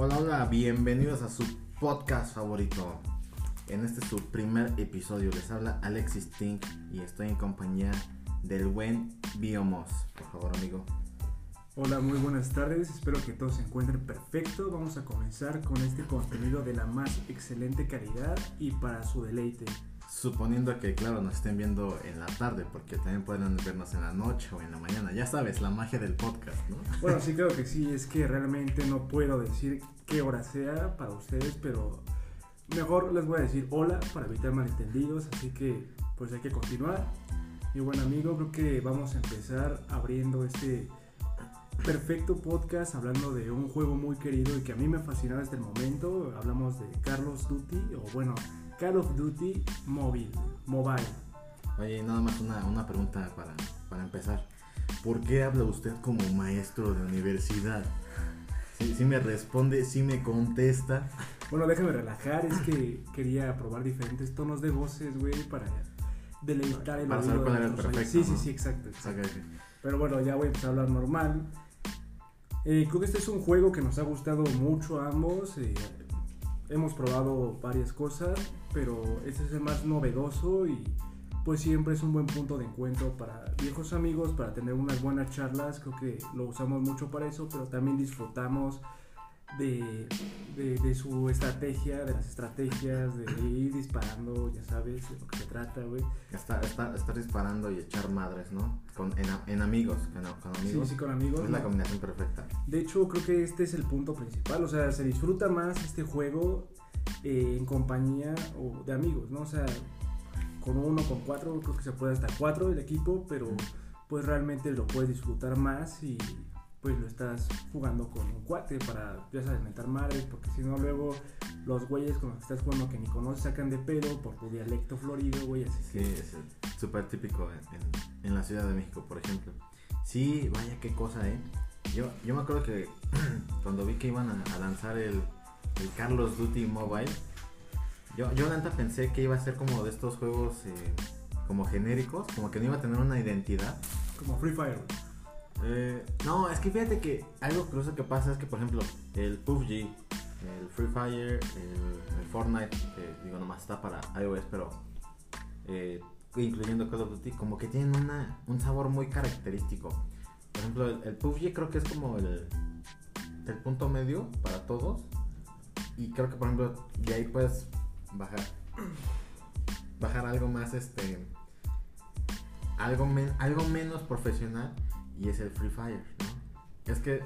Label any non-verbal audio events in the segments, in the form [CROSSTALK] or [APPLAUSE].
Hola, hola, bienvenidos a su podcast favorito. En este su primer episodio les habla Alexis Tink y estoy en compañía del buen Biomos. Por favor, amigo. Hola, muy buenas tardes. Espero que todos se encuentren perfecto. Vamos a comenzar con este contenido de la más excelente calidad y para su deleite. Suponiendo que, claro, nos estén viendo en la tarde, porque también pueden vernos en la noche o en la mañana. Ya sabes, la magia del podcast, ¿no? [LAUGHS] Bueno, sí, creo que sí. Es que realmente no puedo decir qué hora sea para ustedes, pero mejor les voy a decir hola para evitar malentendidos. Así que, pues hay que continuar. Mi buen amigo, creo que vamos a empezar abriendo este perfecto podcast hablando de un juego muy querido y que a mí me fascinaba hasta el momento. Hablamos de Carlos Duty, o bueno, Call of Duty Mobile. Mobile. Oye, nada más una, una pregunta para, para empezar. ¿Por qué habla usted como maestro de universidad? Si me responde, si me contesta. Bueno, déjame relajar, es que [COUGHS] quería probar diferentes tonos de voces, güey, para deleitar el Para saber cuál era el perfecto. Sí, sí, ¿no? sí, exacto. Pero bueno, ya voy a empezar a hablar normal. Eh, creo que este es un juego que nos ha gustado mucho a ambos. eh, hemos probado varias cosas, pero este es el más novedoso y pues siempre es un buen punto de encuentro para viejos amigos, para tener unas buenas charlas. Creo que lo usamos mucho para eso, pero también disfrutamos de, de, de su estrategia, de las estrategias, de ir disparando, ya sabes, de lo que se trata, güey. Estar, estar, estar disparando y echar madres, ¿no? Con, en, en amigos, con, con Sí, amigos. sí, con amigos. es la combinación perfecta. De hecho, creo que este es el punto principal. O sea, se disfruta más este juego eh, en compañía o de amigos, ¿no? O sea, con uno, con cuatro, creo que se puede hasta cuatro el equipo, pero pues realmente lo puedes disfrutar más y pues lo estás jugando con un cuate para, ya sabes, mentar madres, porque si no luego los güeyes con los que estás jugando que ni conoces sacan de pedo por tu dialecto florido, güey, así Sí, es súper típico en, en- en la Ciudad de México, por ejemplo. Sí, vaya qué cosa, ¿eh? Yo, yo me acuerdo que [CLEARS THROAT] cuando vi que iban a, a lanzar el, el Carlos Duty Mobile, yo, yo neta pensé que iba a ser como de estos juegos eh, como genéricos, como que no iba a tener una identidad. Como Free Fire. Eh, no, es que fíjate que algo curioso que pasa es que, por ejemplo, el PUBG, el Free Fire, el, Fortnite, que digo nomás está para iOS, pero eh, incluyendo Call of Duty, como que tienen una, un sabor muy característico. Por ejemplo, el, el PUBG creo que es como el, el punto medio para todos. Y creo que, por ejemplo, de ahí puedes bajar, bajar algo más, este, algo, men- algo menos profesional y es el Free Fire, ¿no? Es que,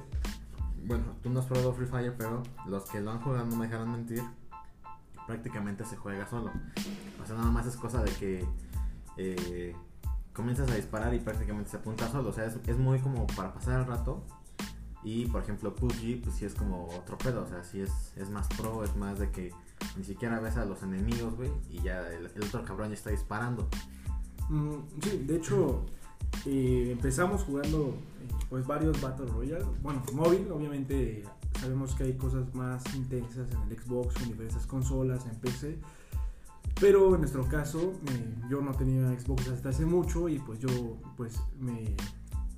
bueno, tú no has probado Free Fire, pero los que lo han jugado no me dejaron mentir, prácticamente se juega solo. O sea, nada más es cosa de que eh, comienzas a disparar y prácticamente se apunta solo. O sea, es, es muy como para pasar el rato. Y por ejemplo, PUBG, pues sí es como otro pedo. O sea, sí es, es más pro, es más de que ni siquiera ves a los enemigos, güey, y ya el, el otro cabrón ya está disparando. Mm, sí, de hecho, empezamos jugando eh, pues varios Battle Royale. Bueno, móvil, obviamente sabemos que hay cosas más intensas en el Xbox, en diversas consolas, en PC. Pero en nuestro caso, eh, yo no tenía Xbox hasta hace mucho y pues yo pues me,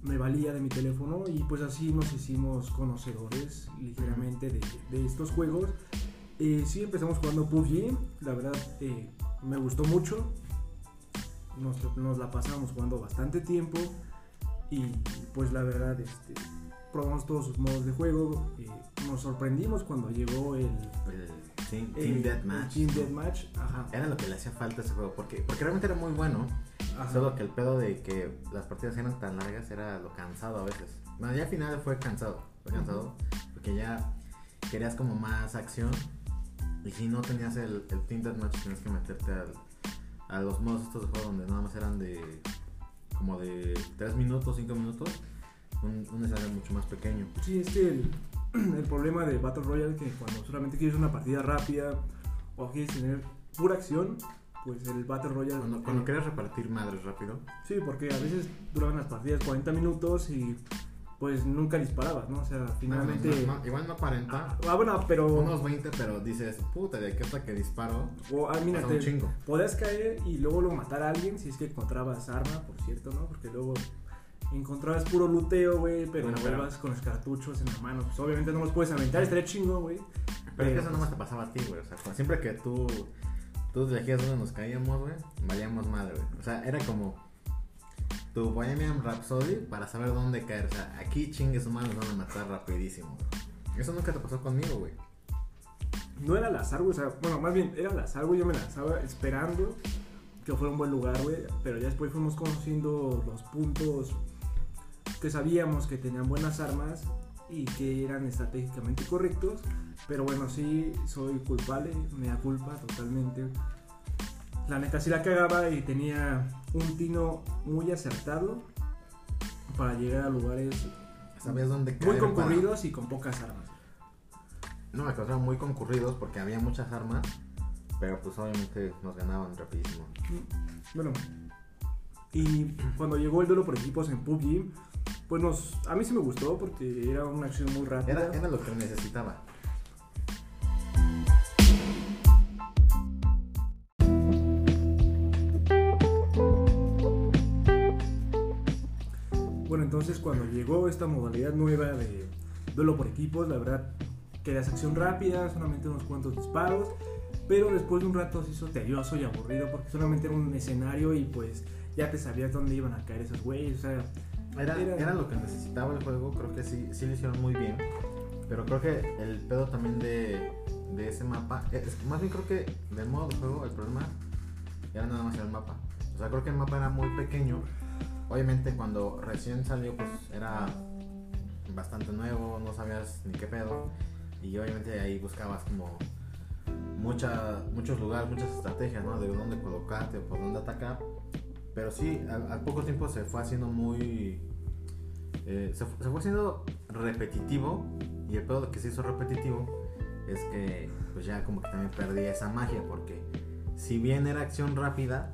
me valía de mi teléfono y pues así nos hicimos conocedores ligeramente de, de estos juegos. Eh, sí, empezamos jugando PUBG, la verdad me gustó mucho, nos, nos la pasamos jugando bastante tiempo y pues la verdad este, probamos todos sus modos de juego, eh, nos sorprendimos cuando llegó el, El Team, Team Deathmatch. Team. Deathmatch, ajá, Era lo que le hacía falta a ese juego, porque, porque realmente era muy bueno. ajá. Solo que el pedo de que las partidas eran tan largas era lo cansado a veces. Bueno, ya al final fue cansado, fue cansado, porque ya querías como más acción. Y si no tenías el, el Team Deathmatch, tenías que meterte al, a los modos estos de juego donde nada más eran de como de 3 minutos, 5 minutos. Un, un escenario mucho más pequeño. Sí, es que el, [CLEARS THROAT] el problema de Battle Royale que cuando solamente quieres una partida rápida o quieres tener pura acción, pues el Battle Royale... Cuando, cuando eh, querías repartir madres rápido, Sí, porque a veces duraban las partidas 40 minutos y pues nunca disparabas, ¿no? O sea, finalmente... no, no, igual no 40, Ah, bueno, pero... unos 20, pero dices, puta, de aquí hasta que disparo, o, ah, mira, pasa un te- chingo. podías caer y luego luego matar a alguien si es que encontrabas arma, por cierto, ¿no? Porque luego encontrabas puro luteo, güey, pero Bueno, no pero- con los cartuchos en la mano. Pues obviamente no los puedes aventar, estaría chingo, güey. Pero es que eso pues, nomás te pasaba a ti, güey. O sea, siempre que tú, tú elegías dónde nos caíamos, güey, valíamos madre, güey. O sea, era como tu Bohemian Rhapsody para saber dónde caer. O sea, aquí chingues humanos van a matar rapidísimo. Eso nunca te pasó conmigo, güey. No era al azar. O sea, bueno, más bien era al azar, güey. Yo me lanzaba esperando que fuera un buen lugar, güey. Pero ya después fuimos conociendo los puntos que sabíamos que tenían buenas armas y que eran estratégicamente correctos. Pero bueno, sí, soy culpable, me da culpa totalmente. La neta sí la cagaba y tenía un tino muy acertado para llegar a lugares Sabías dónde caer. muy para- concurridos y con pocas armas. No, me causaban muy concurridos porque había muchas armas. Pero pues obviamente nos ganaban rapidísimo. Bueno, y cuando llegó el duelo por equipos en PUBG, pues nos, a mí sí me gustó porque era una acción muy rápida. Era, era lo que necesitaba. Entonces cuando llegó esta modalidad nueva de duelo por equipos, la verdad que era acción rápida, solamente unos cuantos disparos, pero después de un rato se hizo tedioso y aburrido porque solamente era un escenario y pues ya te sabías dónde iban a caer esos güeyes, o sea, Era, Era- era lo que necesitaba el juego, creo que sí, sí lo hicieron muy bien. Pero creo que el pedo también de, de ese mapa, es- más bien creo que del modo de juego el problema era nada más el mapa. O sea, creo que el mapa era muy pequeño. Obviamente cuando recién salió pues era bastante nuevo, no sabías ni qué pedo. Y obviamente ahí buscabas como mucha, muchos lugares, muchas estrategias, ¿no? De dónde colocarte o por dónde atacar. Pero sí, al, poco tiempo se fue haciendo muy... eh, se fue haciendo repetitivo y el pedo de que se hizo repetitivo es que pues ya como que también perdí esa magia porque si bien era acción rápida,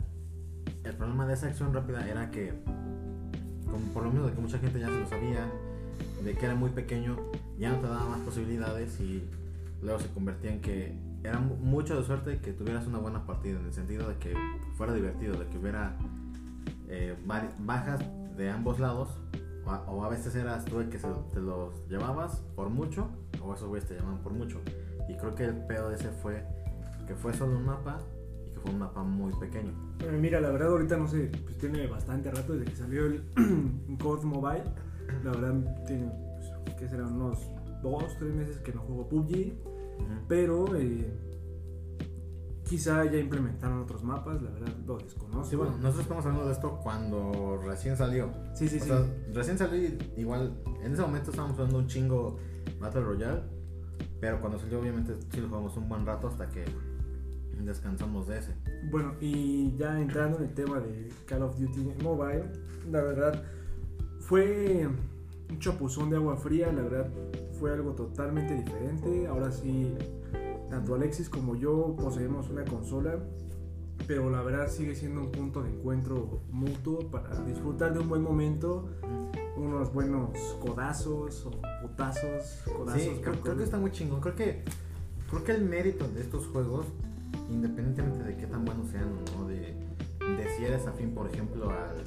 el problema de esa acción rápida era que por lo menos de que mucha gente ya se lo sabía, de que era muy pequeño, ya no te daba más posibilidades y luego se convertía en que era mu- mucho de suerte que tuvieras una buena partida, en el sentido de que fuera divertido, de que hubiera eh, bajas de ambos lados, o a, veces eras tú el que se, te los llevabas por mucho, o esos güeyes te llamaban por mucho. Y creo que el pedo de ese fue que fue solo un mapa que fue un mapa muy pequeño. Eh, mira, la verdad ahorita no sé, pues tiene bastante rato desde que salió el [CLEARS THROAT] COD Mobile. La verdad tiene, pues, que serán unos dos, tres meses que no juego PUBG. Pero eh, quizá ya implementaron otros mapas, la verdad lo desconozco. Sí, bueno, nosotros estamos hablando de esto cuando recién salió. sí, sí. o sí. sea, recién salió igual, en ese momento estábamos jugando un chingo Battle Royale, pero cuando salió obviamente sí lo jugamos un buen rato hasta que descansamos de ese. Bueno, y ya entrando en el tema de Call of Duty Mobile, la verdad fue un chapuzón de agua fría, la verdad fue algo totalmente diferente. Ahora sí, tanto Alexis como yo poseemos una consola, pero la verdad sigue siendo un punto de encuentro mutuo para disfrutar de un buen momento, unos buenos codazos o putazos, codazos. Sí, creo, creo que está muy chingón. Creo que, creo que el mérito de estos juegos, independientemente de qué tan buenos sean no, de, si eres afín, por ejemplo, al,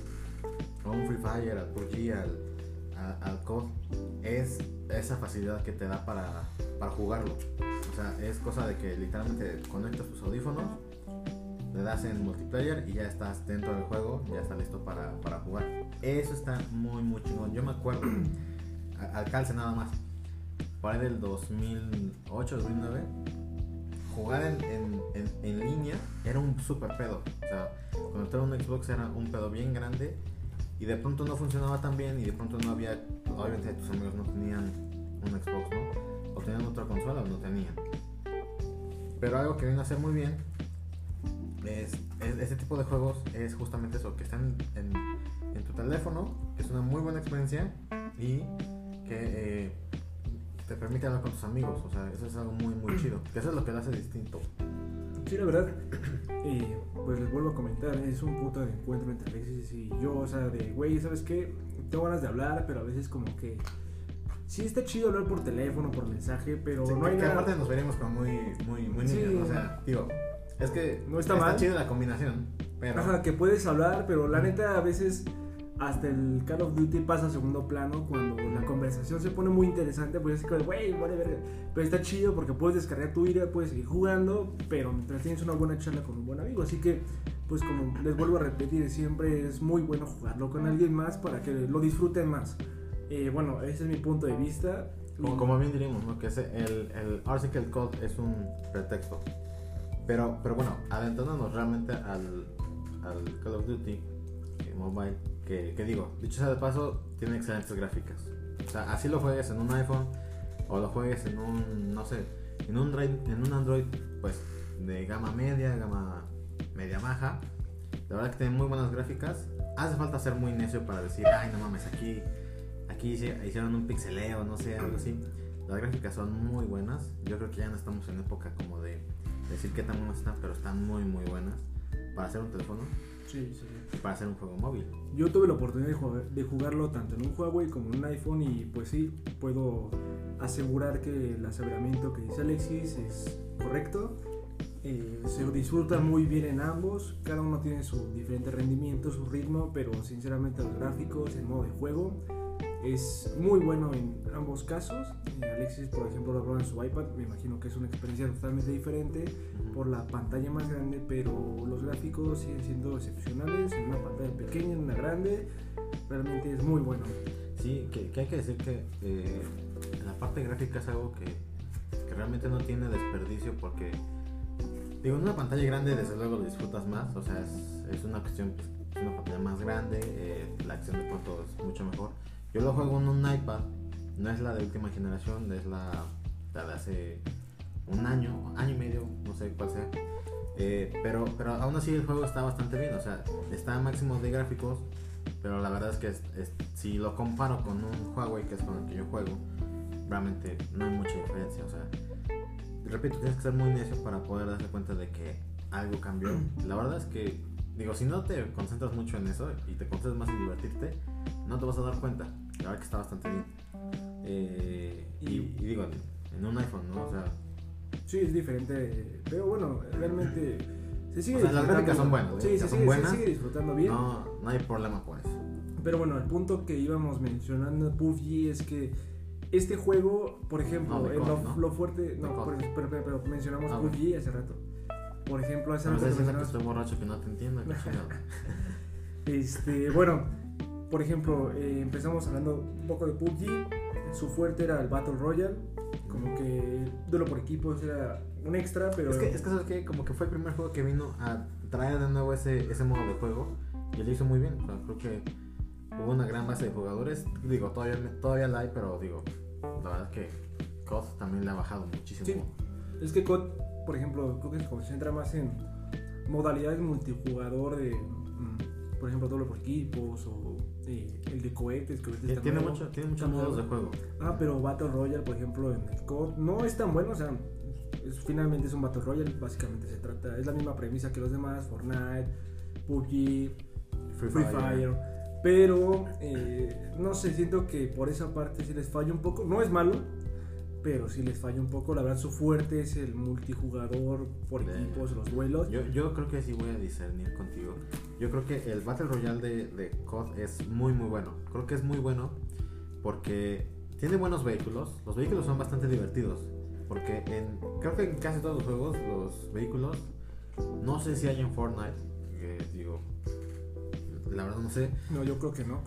a un Free Fire, al PUBG, al, a- COD, es esa facilidad que te da para, para jugarlo. O sea, es cosa de que literalmente conectas tus audífonos, le das en multiplayer y ya estás dentro del juego, ya está listo para, para jugar. Eso está muy, muy chingón. Yo me acuerdo, [CLEARS THROAT] a- al calce nada más, por ahí del 2008, 2009, jugar en, en, en, en línea era un super pedo. O sea, conectar un Xbox era un pedo bien grande y de pronto no funcionaba tan bien y de pronto no había, obviamente tus amigos no tenían un Xbox, ¿no? O tenían otra consola o no tenían. Pero algo que viene a hacer muy bien es, es- este tipo de juegos es justamente eso, que están en, en tu teléfono, que es una muy buena experiencia y que eh, te permite hablar con tus amigos. O sea, eso es algo muy, muy chido. Que eso es lo que lo hace distinto. Sí, la verdad, [CLEARS THROAT] eh, pues les vuelvo a comentar, es un punto de encuentro entre Alexis y yo, o sea, de, güey, ¿sabes qué? Tengo ganas de hablar, pero a veces como que... Sí está chido hablar por teléfono, por mensaje, pero Sí, no hay que nada... aparte nos veríamos como muy, muy, muy Sí. niños. ¿no? O sea, digo, es que No está mal. chida la combinación, pero Ajá, que puedes hablar, pero la neta a veces hasta el Call of Duty pasa a segundo plano cuando la conversación se pone muy interesante, pues así como, güey, vale verga. Pero está chido porque puedes descargar tu ira, puedes seguir jugando, pero mientras tienes una buena charla con un buen amigo. Así que, pues como les vuelvo a repetir, siempre es muy bueno jugarlo con alguien más para que lo disfruten más. Eh, bueno, ese es mi punto de vista. Como, como bien diríamos, ¿no? Que ese- el, el Article Code es un pretexto. Pero, pero bueno, adentrándonos realmente al, al Call of Duty eh, Mobile, que, que digo, dicho sea de paso, tiene excelentes gráficas. O sea, así lo juegues en un iPhone o lo juegues en un, no sé, en un, en un Android, pues de gama media, gama media baja. La verdad que tiene muy buenas gráficas. Hace falta ser muy necio para decir, ay, no mames, aquí, aquí hicieron un pixeleo, no sé, algo así. Las gráficas son muy buenas. Yo creo que ya no estamos en época como de decir qué tan buenas están, pero están muy, muy buenas para hacer un teléfono Sí, sí. Para hacer un juego móvil. Yo tuve la oportunidad de, jugar- de jugarlo tanto en un Huawei como en un iPhone y pues sí, puedo asegurar que el aseveramiento que dice Alexis es correcto. Eh, se disfruta muy bien en ambos, cada uno tiene su diferente rendimiento, su ritmo, pero sinceramente los gráficos, el modo de juego es muy bueno en ambos casos. Eh, Alexis, por ejemplo, lo en su iPad, me imagino que es una experiencia totalmente diferente por la pantalla más grande, pero los gráficos siguen siendo excepcionales en una pantalla pequeña, en una grande. Realmente es muy bueno. Sí, que, que hay que decir que eh, la parte gráfica es algo que, que realmente no tiene desperdicio porque, digo, en una pantalla grande desde luego lo disfrutas más, o sea, es, es una cuestión, es una pantalla más grande, eh, la acción de pronto es mucho mejor. Yo lo juego en un iPad, no es la de última generación, es la, de hace un año, año y medio, no sé cuál sea. Eh, pero, pero aún así el juego está bastante bien, o sea, está a máximo de gráficos, pero la verdad es que si lo comparo con un Huawei, que es con el que yo juego, realmente no hay mucha diferencia. O sea, repito, tienes que ser muy necio para poder darte cuenta de que algo cambió. La verdad es que, digo, si no te concentras mucho en eso y te concentras más en divertirte, no te vas a dar cuenta. La verdad que está bastante bien. Eh, y, y digo, en un iPhone, ¿no? O sea, Sí, es diferente, pero bueno, realmente se sigue O sea, las gráficas son buenas, ¿eh? Sí, O se sigue, se buenas. sigue disfrutando bien. no, no hay problema por eso. Pero bueno, el punto que íbamos mencionando PUBG es que este juego, por ejemplo, No, en lo, ¿no? lo fuerte, no, pero, pero- pero- mencionamos Ah, PUBG hace rato. Por ejemplo, hace rato que diciendo que mencionabas- estoy borracho que no te entiendo. [LAUGHS] Este, bueno, por ejemplo, eh, empezamos hablando un poco de PUBG. Su fuerte era el Battle Royale. Como que duelo por equipos era un extra, pero. Es que, es que ¿sabes qué? Como que fue el primer juego que vino a traer de nuevo ese, ese modo de juego y lo hizo muy bien. O sea, creo que hubo una gran base de jugadores. Digo, todavía, todavía la hay, pero digo, la verdad es que COD también le ha bajado muchísimo. Sí. Es que COD, por ejemplo, creo que se concentra más en modalidades multijugador de, mm, por ejemplo, doble por equipos o eh, el de cohetes. cohetes Tiene, está tiene nuevo. mucho, tiene muchos modos de juego. Ah, pero Battle Royale, por ejemplo, en el COD no es tan bueno, o sea, es- finalmente es un Battle Royale, básicamente se trata, es la misma premisa que los demás, Fortnite, PUBG, Free, Free Fire, pero eh, no sé, siento que por esa parte sí les falla un poco, no es malo, pero sí les falla un poco, la verdad su fuerte es el multijugador por equipos, los duelos. Yo, yo creo que sí voy a discernir contigo. Yo creo que el Battle Royale de, de COD es muy muy bueno. Creo que es muy bueno porque tiene buenos vehículos. Los vehículos son bastante divertidos. Porque en, creo que en casi todos los juegos los vehículos, no sé si hay en Fortnite, que digo, la verdad no sé. No, yo creo que no,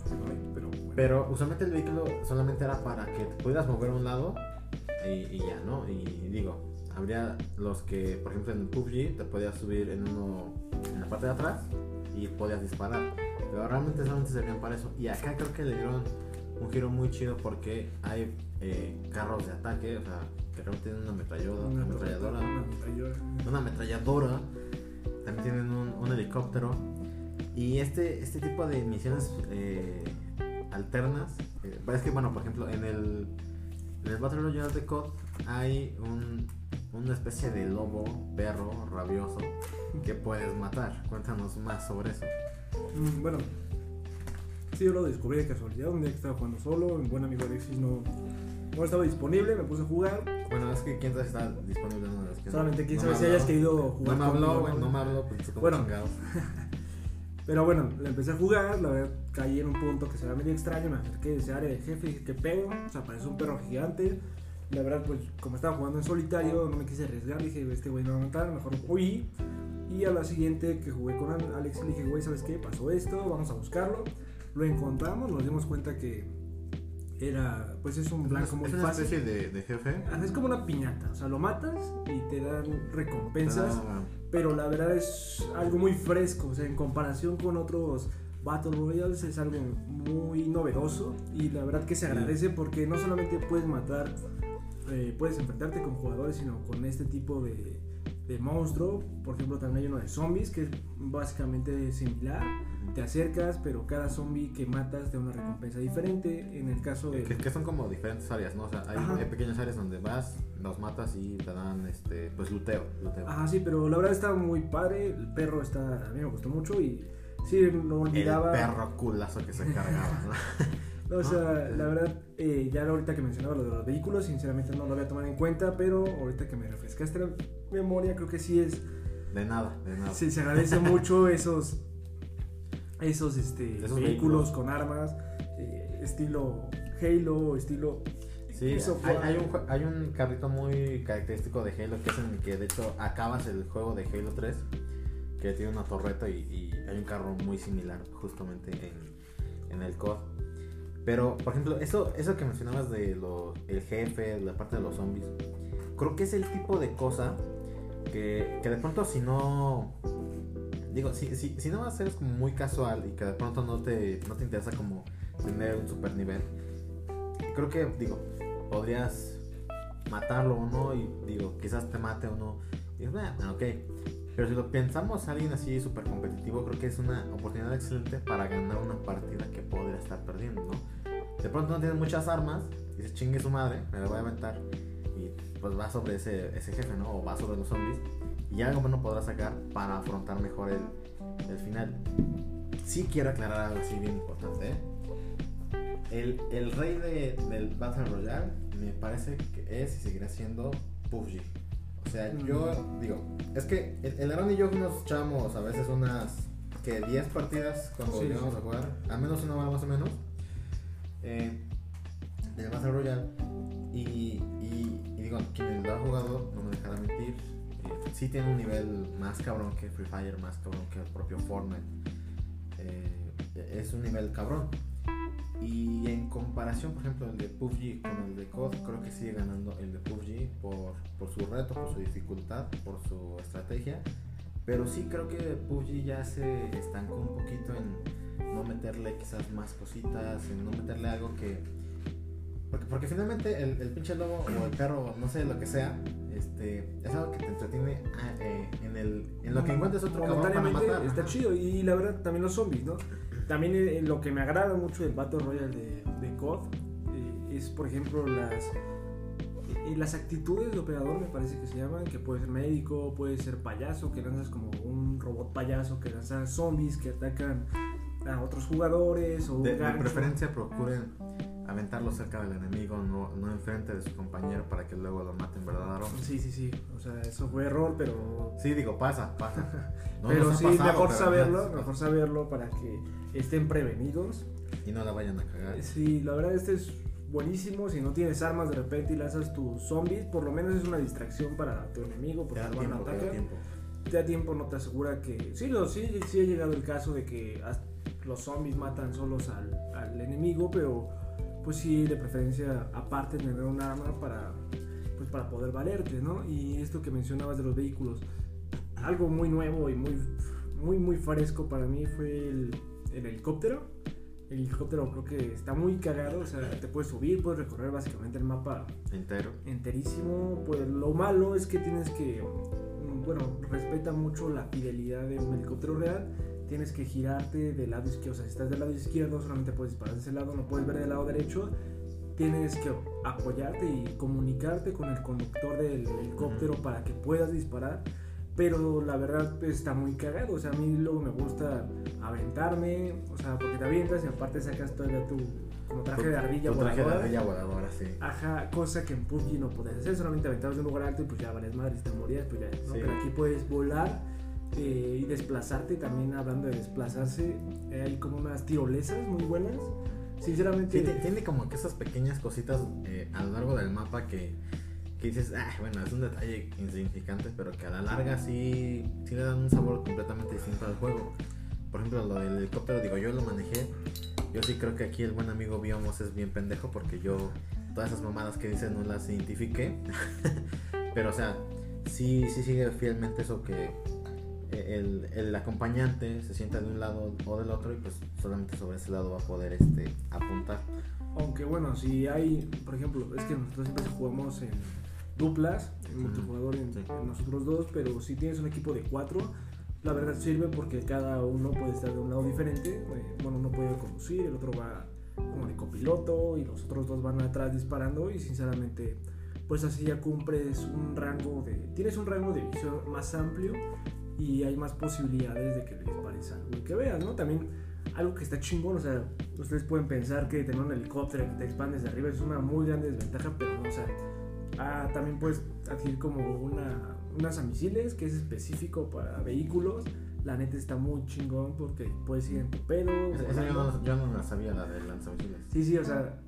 pero bueno. Pero usualmente el vehículo solamente era para que te pudieras mover a un lado y, y ya, ¿no? Y digo, habría los que, por ejemplo, en PUBG te podías subir en uno en la parte de atrás y podías disparar. Pero realmente solamente servían para eso. Y acá creo que le dieron un giro muy chido porque hay eh, carros de ataque, o sea, que realmente tienen una ametralladora, una ametralladora, una ametralladora. una ametralladora, también tienen un, un helicóptero. Y este, este tipo de misiones eh, alternas, eh, es que, bueno, por ejemplo, en el, en el Battle Royale de COD hay un, una especie de lobo, perro, rabioso, que puedes matar. Cuéntanos más sobre eso. Mm, Bueno, sí, yo lo descubrí de casualidad. Un día que estaba jugando solo, mi buen amigo Alexis no, no estaba disponible, me puse a jugar. Bueno, es que quién sabe si está disponible no. es que Solamente quién no sabe si hayas querido jugar No me habló, güey, ¿no? me habló, pues Bueno. [LAUGHS] Pero bueno, le empecé a jugar, la verdad caí en un punto que se ve medio extraño, me acerqué de ese área de jefe y dije, ¿qué pedo? O sea, parece un perro gigante. La verdad, pues como estaba jugando en solitario, no me quise arriesgar, dije, este güey no va a matar, mejor huí. Y a la siguiente que jugué con Alex, le dije, güey, ¿sabes qué? Pasó esto, vamos a buscarlo. Lo encontramos, nos dimos cuenta que era, pues es un blanco muy ¿Es una fácil. especie de, de jefe? Es como una piñata, o sea, lo matas y te dan recompensas, Ah, pero la verdad es algo muy fresco, o sea, en comparación con otros Battle Royales es algo muy novedoso y la verdad que se agradece porque no solamente puedes matar, eh, puedes enfrentarte con jugadores, sino con este tipo de, de monstruo, por ejemplo también hay uno de zombies que es básicamente similar, te acercas, pero cada zombie que matas te da una recompensa diferente, en el caso de... Que, que son como diferentes áreas, ¿no? O sea, hay, hay pequeñas áreas donde vas, los matas y te dan, este, pues, luteo. luteo. Ah, sí, pero la verdad está muy padre. El perro está. A mí me gustó mucho y sí, no El olvidaba. perro culazo que se cargaba, ¿no? [LAUGHS] No, o sea, la verdad, eh, ya ahorita que mencionaba lo de los vehículos, sinceramente no lo había tomado en cuenta, pero ahorita que me refrescaste memoria, creo que sí es. De nada, de nada. Sí, se agradece [LAUGHS] mucho esos. Esos, este, Esos vehículos vehículos. con armas, eh, estilo Halo, estilo. Sí, hay, un, hay un carrito muy característico de Halo que es en el que de hecho acabas el juego de Halo 3 que tiene una torreta y, y hay un carro muy similar justamente en, en el COD. Pero, por ejemplo, eso, eso que mencionabas de lo, el jefe, la parte de los zombies, creo que es el tipo de cosa que, de pronto si no... Digo, si, si, si no vas a ser como muy casual y que de pronto no te, no te interesa como tener un super nivel, creo que, digo, podrías matarlo o no y digo, quizás te mate o no. Y dices, "Bueno, ok. Pero si lo pensamos alguien así súper competitivo, creo que es una oportunidad excelente para ganar una partida que podría estar perdiendo, ¿no? De pronto no tienes muchas armas, dices, chingue su madre, me la voy a aventar. Y pues va sobre ese, ese jefe, ¿no? O va sobre los zombies. Y algo bueno podrás sacar para afrontar mejor el, el final. Sí quiero aclarar algo así bien importante, ¿eh? El, el rey de- del Battle Royale me parece que es y seguirá siendo PUBG. O sea, yo digo, es que el, el Aaron y yo nos echamos a veces unas que 10 partidas cuando Sí, llegamos sí. a jugar, a menos una hora más o menos, eh, del Battle Royale. Y digo, quien lo ha jugado, no me dejará mentir, eh, sí tiene un nivel más cabrón que Free Fire, más cabrón que el propio Fortnite. Eh, es un nivel cabrón. Y en comparación, por ejemplo, el de PUBG con el de COD, creo que sigue ganando el de PUBG por, por su reto, por su dificultad, por su estrategia. Pero sí creo que PUBG ya se estancó un poquito en no meterle quizás más cositas, en no meterle algo que... Porque, porque finalmente el, el pinche lobo o el perro, no sé, lo que sea, este, es algo que te entretiene ah, eh, en, el, en lo que encuentres otro cabrón para matar. está ajá. chido y la verdad también los zombies, ¿no? También eh, lo que me agrada mucho del Battle Royale de, de COD eh, es, por ejemplo, las eh, las actitudes de operador me parece que se llaman, que puede ser médico, puede ser payaso, que lanzas como un robot payaso, que lanza zombies que atacan a otros jugadores o De, de preferencia procuren aventarlo cerca del enemigo, no, no enfrente de su compañero para que luego lo maten, ¿verdad, Aaron? Sí, sí, sí, o sea, eso fue error, pero Sí, digo, pasa, pasa. [LAUGHS] No pero sí, pasado, mejor pero saberlo, ajá, mejor saberlo para que estén prevenidos. Y no la vayan a cagar. Sí, la verdad este es buenísimo. Si no tienes armas de repente y lanzas tus zombies, por lo menos es una distracción para tu enemigo Te porque da te van a tiempo, te da atacar. tiempo. Te da tiempo, no te asegura que... Sí, lo, sí, sí ha llegado el caso de que los zombies matan solos al, al enemigo, pero pues sí, de preferencia aparte tener un arma para, pues, para poder valerte, ¿no? Y esto que mencionabas de los vehículos, algo muy nuevo y muy, muy, muy fresco para mí fue el, el helicóptero. El helicóptero creo que está muy cagado, o sea, te puedes subir, puedes recorrer básicamente el mapa Entero. enterísimo. Pues lo malo es que tienes que, mm, bueno, respeta mucho la fidelidad de un helicóptero real. Tienes que girarte del lado izquierdo. O sea, si estás del lado izquierdo, solamente puedes disparar de ese lado, no puedes ver del lado derecho. Tienes que apoyarte y comunicarte con el conductor del helicóptero Ujú. para que puedas disparar. Pero la verdad pues, está muy cagado. O sea, a mí luego me gusta aventarme. O sea, porque te avientas y aparte sacas todavía tu como traje de ardilla Tu traje de voladora. ardilla voladora, sí. Ajá, cosa que en PUBG no podías hacer, solamente aventabas de un lugar alto y pues ya vales madre, si te morías, pues ya, ¿no? Sí. Pero aquí puedes volar eh, y desplazarte, también hablando de desplazarse, hay como unas tirolesas muy buenas. Sinceramente, tiene como que esas pequeñas cositas eh, a lo largo del mapa que, que dices, ah, bueno, es un detalle insignificante, pero que a la larga sí, sí le dan un sabor completamente distinto al juego. Por ejemplo, lo del helicóptero, digo, yo lo manejé. Yo sí creo que aquí el buen amigo Biomos es bien pendejo porque yo todas esas mamadas que dicen no las identifiqué. [LAUGHS] pero, o sea, sí, sí sigue fielmente eso que el, el acompañante se sienta de un lado o del otro y pues solamente sobre ese lado va a poder este, apuntar. aunque bueno, si hay, por ejemplo, es que nosotros siempre jugamos en duplas, en multijugador en, sí. en nosotros dos, pero si tienes un equipo de cuatro, la verdad sirve porque cada uno puede estar de un lado diferente. eh, bueno, uno puede conducir, el otro va como de copiloto y los otros dos van atrás disparando y sinceramente pues así ya cumples un rango de tienes un rango de visión más amplio y hay más posibilidades de que le dispares algo y que veas, ¿no? También algo que está chingón, o sea, ustedes pueden pensar que tener un helicóptero que te expandes de arriba es una muy gran desventaja, pero no, o sea, ah, también puedes adquirir como una, unas misiles que es específico para vehículos. La neta está muy chingón porque puedes ir en tu pedo. Esa- esa yo, no, yo no la sabía, la de lanzamisiles. Sí, sí, o sea,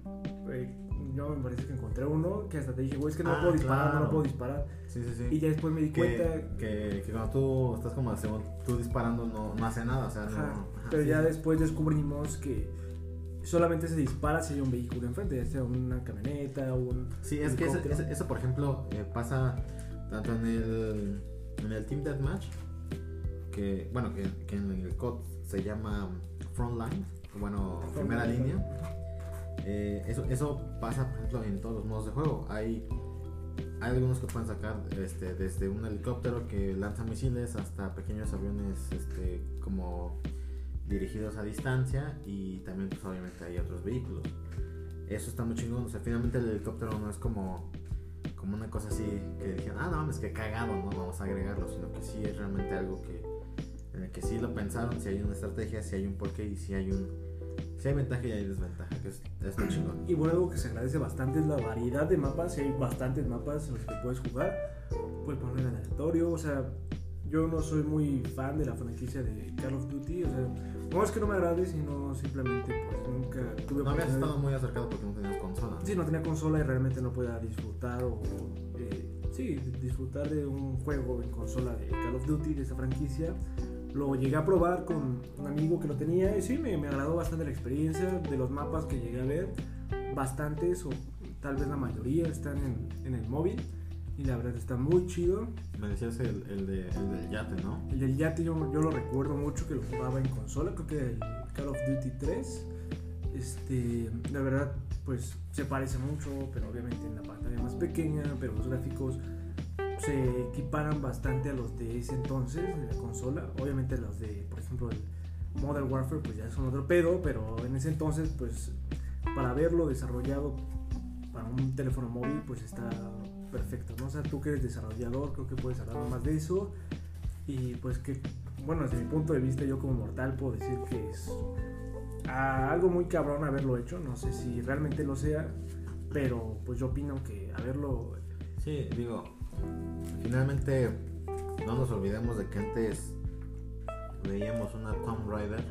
eh, yo me parece que encontré uno que hasta te dije, güey, es que no Ah, puedo disparar, no lo puedo disparar. Sí, sí, sí. Y ya después me di cuenta. que, cuando tú estás como según tú disparando no, no hace nada, o sea, no. Ajá, pero sí. ya después descubrimos que solamente se dispara si hay un vehículo enfrente, ya sea una camioneta o un. Sí, es que eso, por ejemplo, eh, pasa tanto en el, en el Team Deathmatch, que, bueno, que, que en el COD se llama Frontline, bueno, primera línea. Eh, eso, eso pasa, por ejemplo, en todos los modos de juego. Hay, algunos que pueden sacar este, desde un helicóptero que lanza misiles hasta pequeños aviones este, como dirigidos a distancia y también pues obviamente hay otros vehículos. Eso está muy chingón. O sea, finalmente el helicóptero no es como, como una cosa así que dijeron, ah, no mames, que cagado, no vamos a agregarlo, sino que sí es realmente algo que en el que sí lo pensaron, si hay una estrategia, si hay un porqué y si hay un si hay ventaja y hay desventaja, que es, está chingón. Y bueno, algo que se agradece bastante es la variedad de mapas. Y hay bastantes mapas en los que puedes jugar. Puedes poner en aleatorio. O sea, yo no soy muy fan de la franquicia de Call of Duty. O sea, no es que no me agrade, sino simplemente pues nunca tuve No habías estado muy acercado porque no tenías consola. ¿no? Sí, no tenía consola y realmente no podía disfrutar o... eh, sí, disfrutar de un juego en consola de Call of Duty, de esa franquicia. Lo llegué a probar con un amigo que lo tenía y sí, me, me agradó bastante la experiencia. De los mapas que llegué a ver, bastantes o tal vez la mayoría están en, en el móvil y la verdad está muy chido. Me decías el, el, de, el del yate, ¿no? El del Yate yo, yo lo recuerdo mucho que lo jugaba en consola, creo que el Call of Duty 3. Este, la verdad, pues se parece mucho, pero obviamente en la pantalla más pequeña, pero los gráficos se equiparan bastante a los de ese entonces, de la consola. Obviamente los de, por ejemplo, el Modern Warfare, pues ya son otro pedo, pero en ese entonces, pues para verlo desarrollado para un teléfono móvil, pues está perfecto, ¿no? O sea, tú que eres desarrollador, creo que puedes hablar más de eso. Y pues que, bueno, desde mi punto de vista, yo como mortal puedo decir que es algo muy cabrón haberlo hecho. No sé si realmente lo sea, pero pues yo opino que haberlo. Sí, digo, finalmente no nos olvidemos de que antes veíamos una Tomb Raider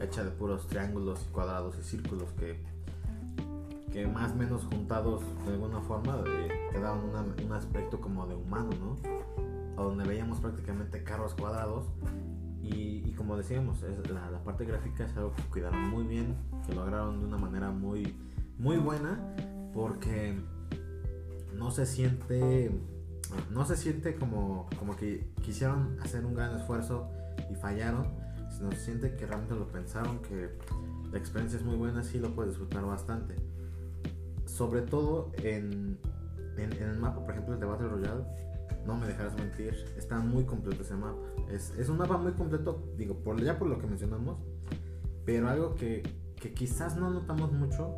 hecha de puros triángulos cuadrados y círculos que, que más o menos juntados de alguna forma eh, te daban un aspecto como de humano, ¿no? Donde veíamos prácticamente carros cuadrados y, como decíamos, la, parte gráfica es algo que cuidaron muy bien, que lograron de una manera muy, muy buena porque no se siente no se siente como, como que quisieron hacer un gran esfuerzo y fallaron, sino se siente que realmente lo pensaron, que la experiencia es muy buena, sí lo puedes disfrutar bastante. Sobre todo en, en, el mapa, por ejemplo, el de Battle Royale, no me dejarás mentir, está muy completo ese mapa. Es, es un mapa muy completo, digo, por, ya por lo que mencionamos, pero algo que, que quizás no notamos mucho,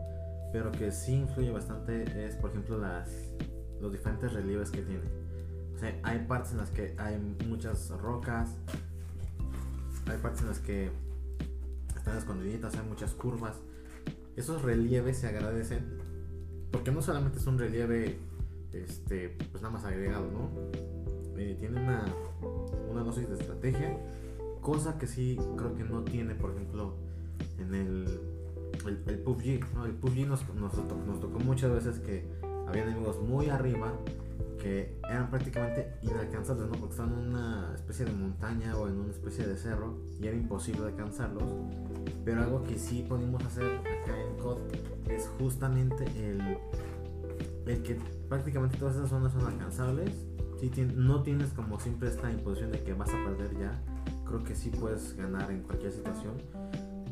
pero que sí influye bastante es, por ejemplo, las, los diferentes relieves que tiene. Sea, hay partes en las que hay muchas rocas, hay partes en las que están escondiditas, hay muchas curvas. Esos relieves se agradecen porque no solamente es un relieve, este, pues nada más agregado, ¿no? eh, tiene una, una dosis de estrategia, cosa que sí creo que no tiene, por ejemplo, en el, el, el PUBG. ¿no? El PUBG nos, nos, nos tocó muchas veces que había enemigos muy arriba que eran prácticamente inalcanzables, ¿no? Porque estaban en una especie de montaña o en una especie de cerro y era imposible alcanzarlos. Pero algo que sí podemos hacer acá en COD es justamente el, el que prácticamente todas esas zonas son alcanzables. No tienes como siempre esta imposición de que vas a perder ya. Creo que sí puedes ganar en cualquier situación.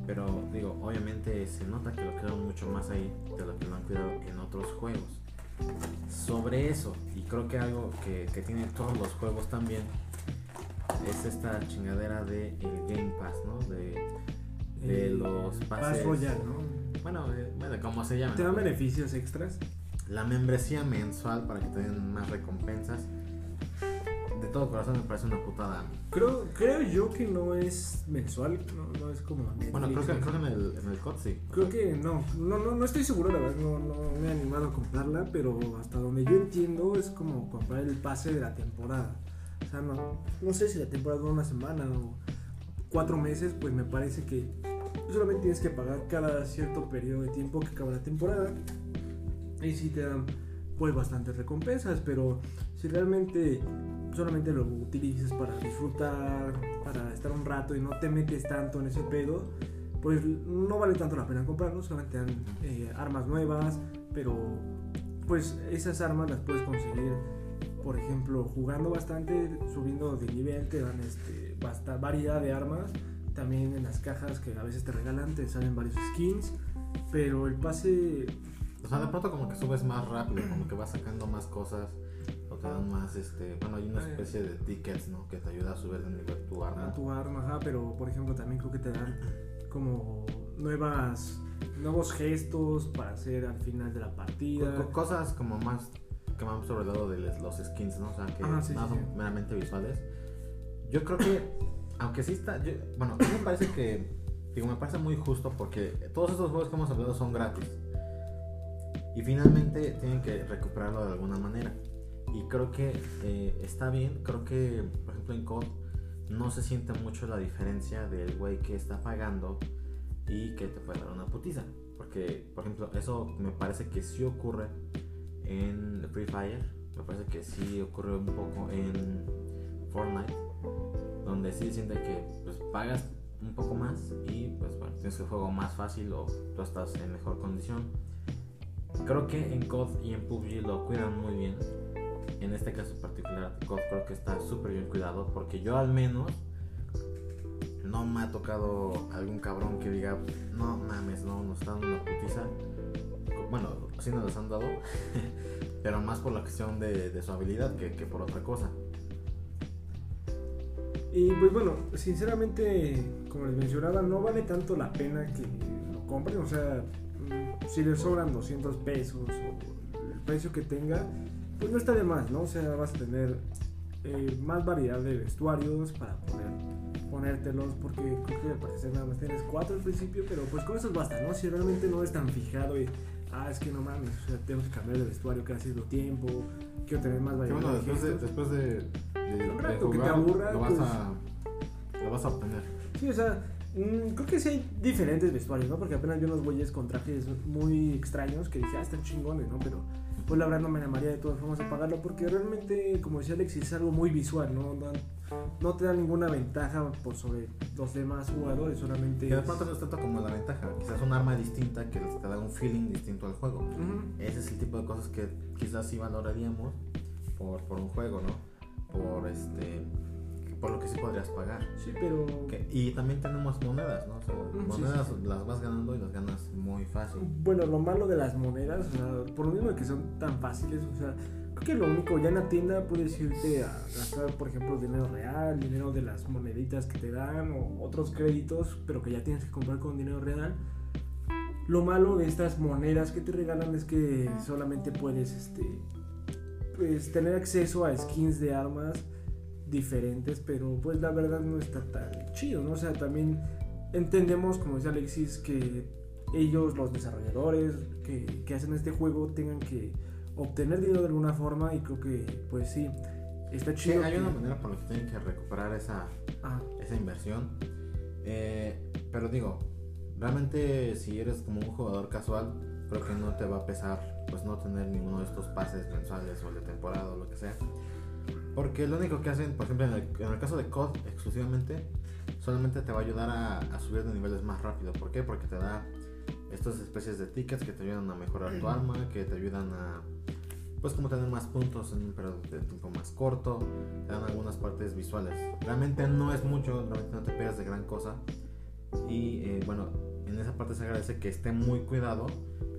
Pero digo, obviamente se nota que lo cuidan mucho más ahí de lo que lo han cuidado en otros juegos. Sobre eso, y creo que algo que, que tienen todos los juegos también, es esta chingadera de el Game Pass, ¿no? De, de Eh, los Pass pases. Royale, ¿no? Bueno, eh, bueno, como se llama. Te dan beneficios extras. La membresía mensual para que te den más recompensas. De todo corazón me parece una putada. Creo, creo yo que no es mensual, no, no es como Netflix. Bueno, creo que, creo que en el, en el COD sí. Creo que no, no, no, no estoy seguro, la verdad, no, no me he animado a comprarla, pero hasta donde yo entiendo es como comprar el pase de la temporada. O sea, no, no sé si la temporada dura una semana o cuatro meses, pues me parece que solamente tienes que pagar cada cierto periodo de tiempo que acaba la temporada. Y sí te dan pues bastantes recompensas, pero si realmente solamente lo utilizas para disfrutar, para estar un rato y no te metes tanto en ese pedo, pues no vale tanto la pena comprarlo, solamente dan eh, armas nuevas, pero pues esas armas las puedes conseguir, por ejemplo, jugando bastante, subiendo de nivel, te dan este, variedad de armas, también en las cajas que a veces te regalan te salen varios skins, pero el pase O sea, de pronto como que subes más rápido, como que vas sacando más cosas. Te dan más, este... Bueno, hay una especie de tickets, ¿no? Que te ayuda a subir de nivel tu a arma. tu arma, ajá, pero por ejemplo también creo que te dan como nuevas nuevos gestos para hacer al final de la partida. Co- co- cosas como más que van sobre el lado de los skins, ¿no? O sea, que Ajá, sí, no sí, son sí. meramente visuales. Yo creo que, aunque sí está, yo- bueno, a mí me parece que, digo, me parece muy justo porque todos estos juegos que hemos hablado son gratis. Y finalmente tienen que recuperarlo de alguna manera. Y creo que eh, está bien, creo que, por ejemplo, en COD no se siente mucho la diferencia del güey que está pagando y que te puede dar una putiza. Porque, por ejemplo, eso me parece que sí ocurre en Free Fire. Me parece que sí ocurre un poco en Fortnite. Donde sí siente que pues, pagas un poco más y pues bueno, tienes el juego más fácil o tú estás en mejor condición. Creo que en COD y en PUBG lo cuidan muy bien. En este caso particular, COD creo que está súper bien cuidado porque yo al menos no me ha tocado algún cabrón que diga, no mames, no, nos están dando una putiza. Bueno, sí nos las han dado, [LAUGHS] pero más por la cuestión de, de su habilidad que, que por otra cosa. Y pues bueno, sinceramente, como les mencionaba, no vale tanto la pena que lo compren. O sea, mm, si les sobran 200 pesos o el precio que tenga, pues no está de más, ¿no? O sea, vas a tener eh, más variedad de vestuarios para poder ponértelos, porque creo que al parecer nada más tienes cuatro al principio, pero pues con eso basta, ¿no? Si realmente no es tan fijado y, ah, es que no mames, o sea, tengo que cambiar de vestuario cada cierto tiempo, quiero tener más variedad bueno, de después de, después de, de- Un de rato que te aburra, lo vas, pues- a, lo vas a obtener. Sí, o sea, mm, creo que sí hay diferentes vestuarios, ¿no? Porque apenas vi unos güeyes con trajes muy extraños que dije, ah, están chingones, ¿no? Pero pues la verdad no me llamaría de todas formas a pagarlo porque realmente, como decía Alexis, es algo muy visual, ¿no? No, no te da ninguna ventaja por sobre los demás jugadores, solamente... Que de pronto no es tanto como la ventaja, quizás un arma distinta que te da un feeling distinto al juego. Ese es el tipo de cosas que quizás sí valoraríamos por, por un juego, ¿no? Por este por lo que sí podrías pagar. Sí, pero... Que- y también tenemos monedas, ¿no? O sea, Mm, sí, monedas sí. las vas ganando y las ganas muy fácil. Bueno, lo malo de las monedas, o sea, por lo mismo de que son tan fáciles, o sea, creo que lo único, ya en la tienda puedes irte a gastar, por ejemplo, dinero real, dinero de las moneditas que te dan o otros créditos, pero que ya tienes que comprar con dinero real. Lo malo de estas monedas que te regalan es que solamente puedes, este, pues, tener acceso a skins de armas diferentes, pero pues la verdad no está tan chido, ¿no? O sea, también entendemos, como dice Alexis, que ellos, los desarrolladores que, que hacen este juego, tengan que obtener dinero de alguna forma y creo que, pues sí, está Sí, chido. hay que- una manera por la que tienen que recuperar esa, Ajá. esa inversión. Eh, pero digo, realmente si eres como un jugador casual, creo que no te va a pesar pues no tener ninguno de estos pases mensuales o de temporada o lo que sea. Porque lo único que hacen, por ejemplo, en el, en el caso de COD exclusivamente, solamente te va a ayudar a, a subir de niveles más rápido. ¿Por qué? Porque te da estas especies de tickets que te ayudan a mejorar tu arma, que te ayudan a pues como tener más puntos en un periodo de tiempo más corto, te dan algunas partes visuales. Realmente no es mucho, realmente no te pegas de gran cosa. Y eh, bueno, en esa parte se agradece que esté muy cuidado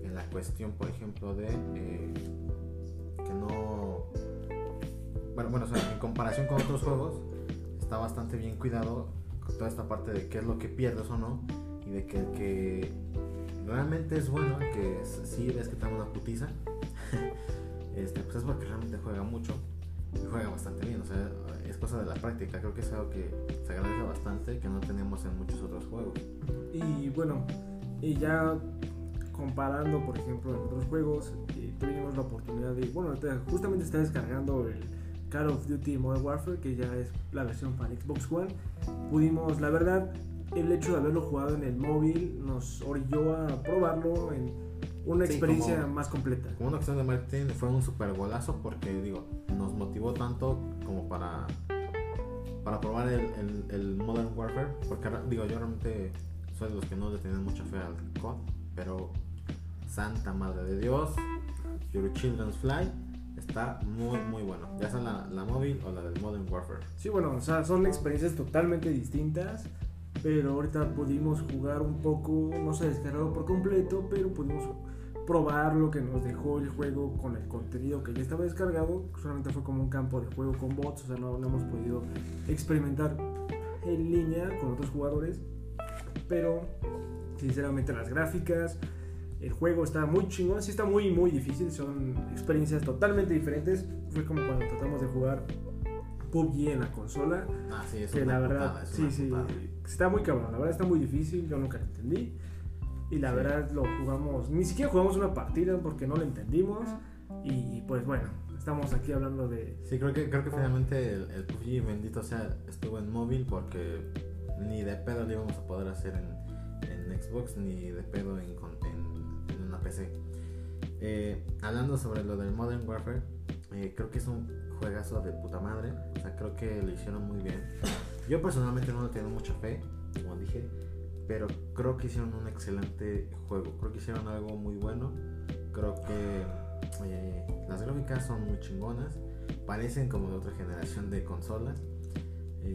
en la cuestión, por ejemplo, de eh, que no... Bueno, en comparación con otros juegos, está bastante bien cuidado con toda esta parte de qué es lo que pierdes o no. Y de que el que realmente es bueno, que sí ves que te da una putiza, [LAUGHS] este, pues es porque realmente juega mucho y juega bastante bien. O sea, es cosa de la práctica. Creo que es algo que se agradece bastante que no tenemos en muchos otros juegos. Y bueno, y ya comparando, por ejemplo, en otros juegos, eh, tuvimos la oportunidad de, bueno, justamente está descargando el Call of Duty Modern Warfare, que ya es la versión para Xbox One. Pudimos, la verdad, el hecho de haberlo jugado en el móvil nos orilló a probarlo en una Sí, experiencia como- más completa. Como una cuestión de marketing fue un super golazo porque digo, nos motivó tanto como para para probar el, el- el Modern Warfare. Porque digo, yo realmente soy de los que no le tienen mucha fe al COD, pero Santa Madre de Dios, Your Children's Fly está muy muy bueno. Ya sea la, la móvil o la del Modern Warfare. Sí, bueno, o sea, son experiencias totalmente distintas, pero ahorita pudimos jugar un poco, no se descargó por completo, pero pudimos probar lo que nos dejó el juego con el contenido que ya estaba descargado. Solamente fue como un campo de juego con bots, o sea, no, no hemos podido experimentar en línea con otros jugadores, pero sinceramente las gráficas, el juego está muy chingón, sí está muy, muy difícil, son experiencias totalmente diferentes. Fue como cuando tratamos de jugar PUBG en la consola, Ah, sí, es que una la verdad, putada, es sí, una sí, putada. está muy cabrón, la verdad está muy difícil, yo nunca lo entendí. Y la Sí. verdad lo jugamos, ni siquiera jugamos una partida porque no lo entendimos. Y pues bueno, estamos aquí hablando de... Sí, creo que, creo que finalmente el, el PUBG, bendito sea, estuvo en móvil porque ni de pedo lo íbamos a poder hacer en, en Xbox ni de pedo en, con- PC. Eh, hablando sobre lo del Modern Warfare, eh, creo que es un juegazo de puta madre. O sea, creo que lo hicieron muy bien. Yo personalmente no le tengo mucha fe, como dije, pero creo que hicieron un excelente juego. Creo que hicieron algo muy bueno. Creo que eh, las gráficas son muy chingonas. Parecen como de otra generación de consolas.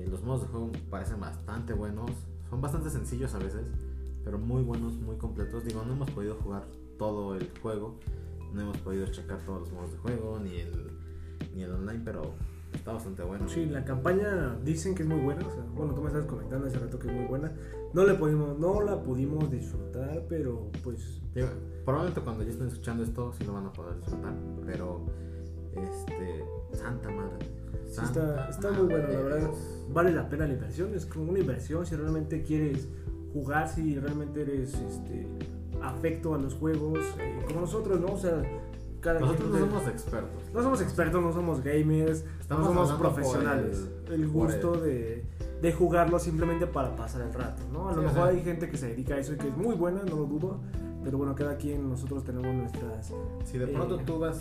Los modos de juego parecen bastante buenos. Son bastante sencillos a veces, pero muy buenos, muy completos. Digo, no hemos podido jugar todo el juego. No hemos podido checar todos los modos de juego, ni el, ni el online, pero está bastante bueno. Sí, la campaña dicen que es muy buena, o sea, bueno, tú me estabas comentando hace rato que es muy buena. No, le pudimos, no la pudimos disfrutar, pero pues Digo, probablemente cuando ya estén escuchando esto sí lo van a poder disfrutar, pero este Santa madre. Sí, está, está madre muy bueno, la verdad. Vale la pena la inversión. Es como una inversión si realmente quieres jugar, si realmente eres este, afecto a los juegos, eh, como nosotros, ¿no? O sea, cada Nosotros no somos expertos. no somos expertos, no somos gamers, Estamos no somos profesionales. el- gusto el- de, de jugarlo simplemente para pasar el rato, ¿no? A lo Sí, o mejor sea- hay gente que se dedica a eso y que es muy buena, no lo dudo. Pero bueno, cada quien, nosotros tenemos nuestras Si de Eh. pronto tú vas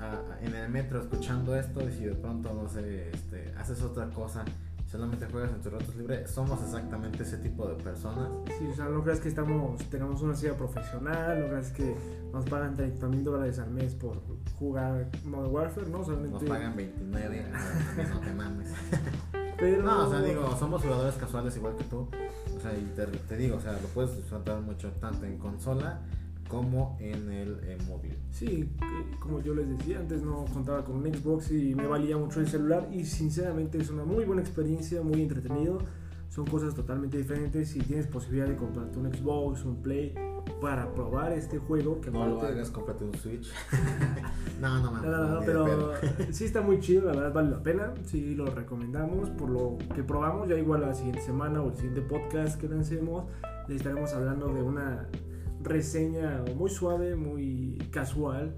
a- a- en el metro escuchando esto y si de pronto, no sé, este, haces otra cosa, solamente juegas en tus ratos libres, somos exactamente ese tipo de personas. Sí, o sea, no creas que estamos, tenemos una silla profesional, no creas que nos pagan 30 mil dólares al mes por jugar Modern Warfare, ¿no? Solamente, Nos pagan 29, o sea, no te mames. Pero, No, o sea, digo, somos jugadores casuales igual que tú. O sea, y te, te digo, o sea, lo puedes disfrutar mucho tanto en consola como en el eh, móvil. Sí, eh, como yo les decía, antes no contaba con un Xbox y me valía mucho el celular y sinceramente es una muy buena experiencia, muy entretenido. Son cosas totalmente diferentes. Si tienes posibilidad de comprarte un Xbox, un Play para probar este juego, que No lo aparte- hagas, cómprate un Switch. [LAUGHS] no, no No, no, no, de pero sí está muy chido, la verdad vale la pena, sí lo recomendamos por lo que probamos, ya igual la siguiente semana o el siguiente podcast que lancemos, le estaremos hablando de una reseña muy suave, muy casual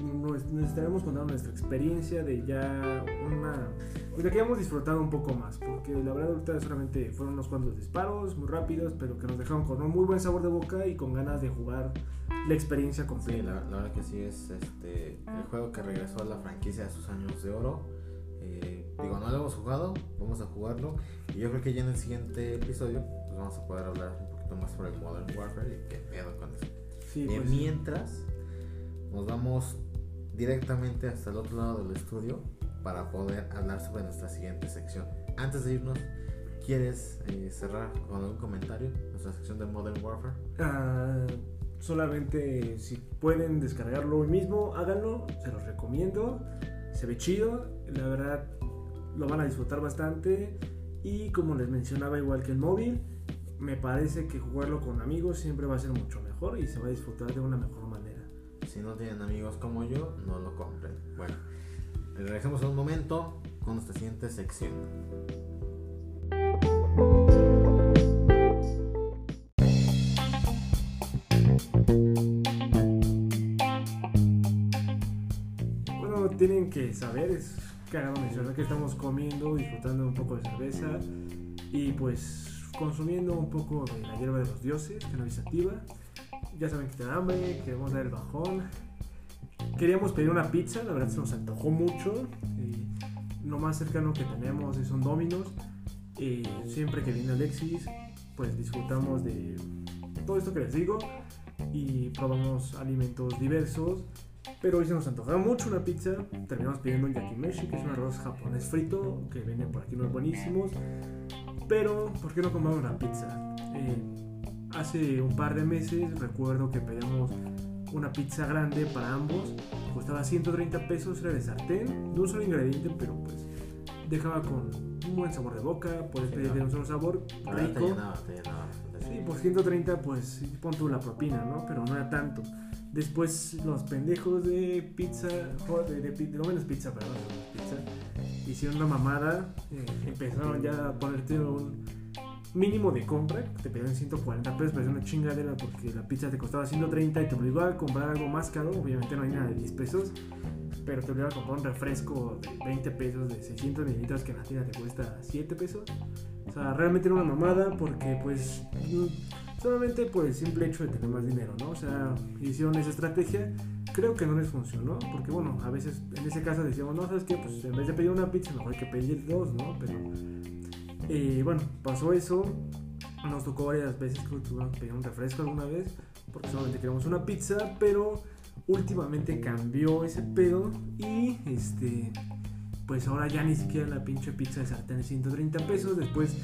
nos, nos estaremos contando nuestra experiencia de ya una... De que hemos disfrutado un poco más, porque la verdad ahorita solamente fueron unos cuantos disparos muy rápidos, pero que nos dejaron con un muy buen sabor de boca y con ganas de jugar la experiencia Sí, completa. la, la verdad que sí es este el juego que regresó a la franquicia de sus años de oro. Eh, digo, no lo hemos jugado, vamos a jugarlo. Y yo creo que ya en el siguiente episodio pues vamos a poder hablar poquito más sobre el Modern Warfare y qué pedo con eso. Sí, pues, mientras nos vamos directamente hasta el otro lado del estudio para poder hablar sobre nuestra siguiente sección. Antes de irnos, ¿quieres eh, cerrar con algún comentario nuestra sección de Modern Warfare? Ah, solamente si pueden descargarlo hoy mismo, háganlo, se los recomiendo. Se ve chido, la verdad lo van a disfrutar bastante. Y como les mencionaba, igual que el móvil, me parece que jugarlo con amigos siempre va a ser mucho mejor y se va a disfrutar de una mejor manera. Si no tienen amigos como yo, no lo compren. Bueno, regresemos en un momento con nuestra siguiente sección. Bueno, tienen que saber, es cagado mencionar que estamos comiendo, disfrutando un poco de cerveza y pues consumiendo un poco de la hierba de los dioses, que es activa. Ya saben que tienen hambre, queremos dar el bajón. Queríamos pedir una pizza, la verdad se nos antojó mucho. y lo más cercano que tenemos es un Domino's. Y siempre que viene Alexis, pues disfrutamos de todo esto que les digo y probamos alimentos diversos. Pero hoy se nos antojaba mucho una pizza. Terminamos pidiendo un yakimeshi, que es un arroz japonés frito, que viene por aquí unos buenísimos. Pero, ¿por qué no comemos una pizza? Eh, hace un par de meses recuerdo que pedimos una pizza grande para ambos. Costaba 130 pesos, era de sartén, de un solo ingrediente, pero pues dejaba con un buen sabor de boca. Puedes Sí, pedir de ¿no? un solo sabor, verdad te rico. llenaba, te llenaba. Sí, por 130 pues pon tú la propina, ¿no? Pero no era tanto. Después los pendejos de pizza, de, de, de Domino's Pizza, perdón, Pizza, hicieron una mamada, eh, empezaron ya a ponerte un mínimo de compra, te pedían 140 pesos, pero es una chingadera porque la pizza te costaba 130 y te obligó a comprar algo más caro, obviamente no hay nada de 10 pesos, pero te obligaba a comprar un refresco de 20 pesos de 600 mililitros que en la tienda te cuesta 7 pesos. O sea, realmente era una mamada porque pues solamente por el simple hecho de tener más dinero, ¿no? O sea, hicieron esa estrategia, creo que no les funcionó, porque bueno, a veces en ese caso decíamos, no, ¿sabes qué? Pues en vez de pedir una pizza, mejor hay que pedir dos, ¿no? Pero, eh, bueno, pasó eso, nos tocó varias veces que tuvimos que pedir un refresco alguna vez, porque solamente queríamos una pizza, pero últimamente cambió ese pedo y este pues ahora ya ni siquiera la pinche pizza de sartén es 130 pesos. Después,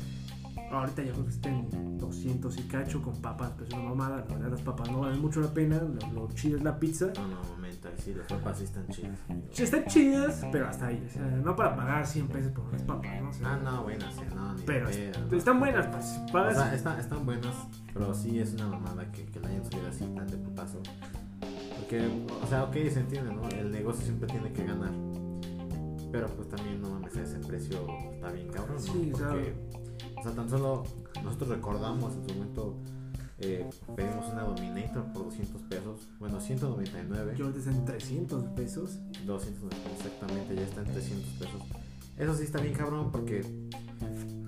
ahorita ya creo que está en 200 y cacho con papas, pues una mamada. La verdad, las papas no valen mucho la pena. Lo, lo chido es la pizza. No, no, momento, sí, las papas sí están chidas. Sí, están chidas, pero hasta ahí. O sea, no para pagar 100 pesos por unas papas, ¿no? O sea, Ah, no, buenas, sí, no, ni pero est- no. están buenas, pues. O Pagas. sea, están, están buenas, pero sí es una mamada que, que la hayan subido así tan de putazo. Porque, o sea, ok, se entiende, ¿no? El negocio siempre tiene que ganar. Pero pues también, no mames, ese precio está bien cabrón, ¿no? Sí, o sea- Porque, o sea, tan solo nosotros recordamos en su momento, eh, pedimos una Dominator por 200 pesos. Bueno, 199. yo están en 300 pesos. 200 exactamente, ya está en 300 pesos. Eso sí está bien cabrón porque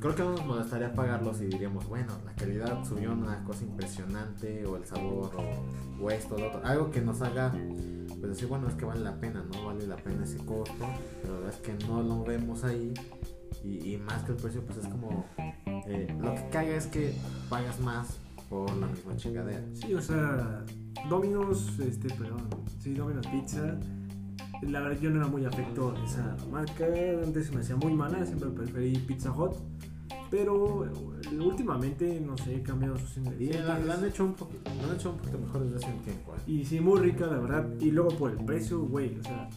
creo que no nos molestaría pagarlos y diríamos, bueno, la calidad subió una cosa impresionante o el sabor o, o esto o lo otro. Algo que nos haga pues decir, bueno, es que vale la pena, ¿no? Vale la pena ese costo, pero la verdad es que no lo vemos ahí y, y más que el precio pues es como... eh, lo que caga es que pagas más por la misma chingadera. Sí, o sea, Domino's, este, perdón, sí, Domino's Pizza. La verdad, yo no era muy afecto a esa marca. Antes se me hacía muy mala, siempre preferí Pizza Hut. Pero eh, últimamente, no sé, he cambiado sus ingredientes. la, la han hecho un poquito, la han hecho un poquito mejor desde hace un tiempo. ¿eh? Y sí, muy rica, la verdad. Y luego por el precio, güey, o sea,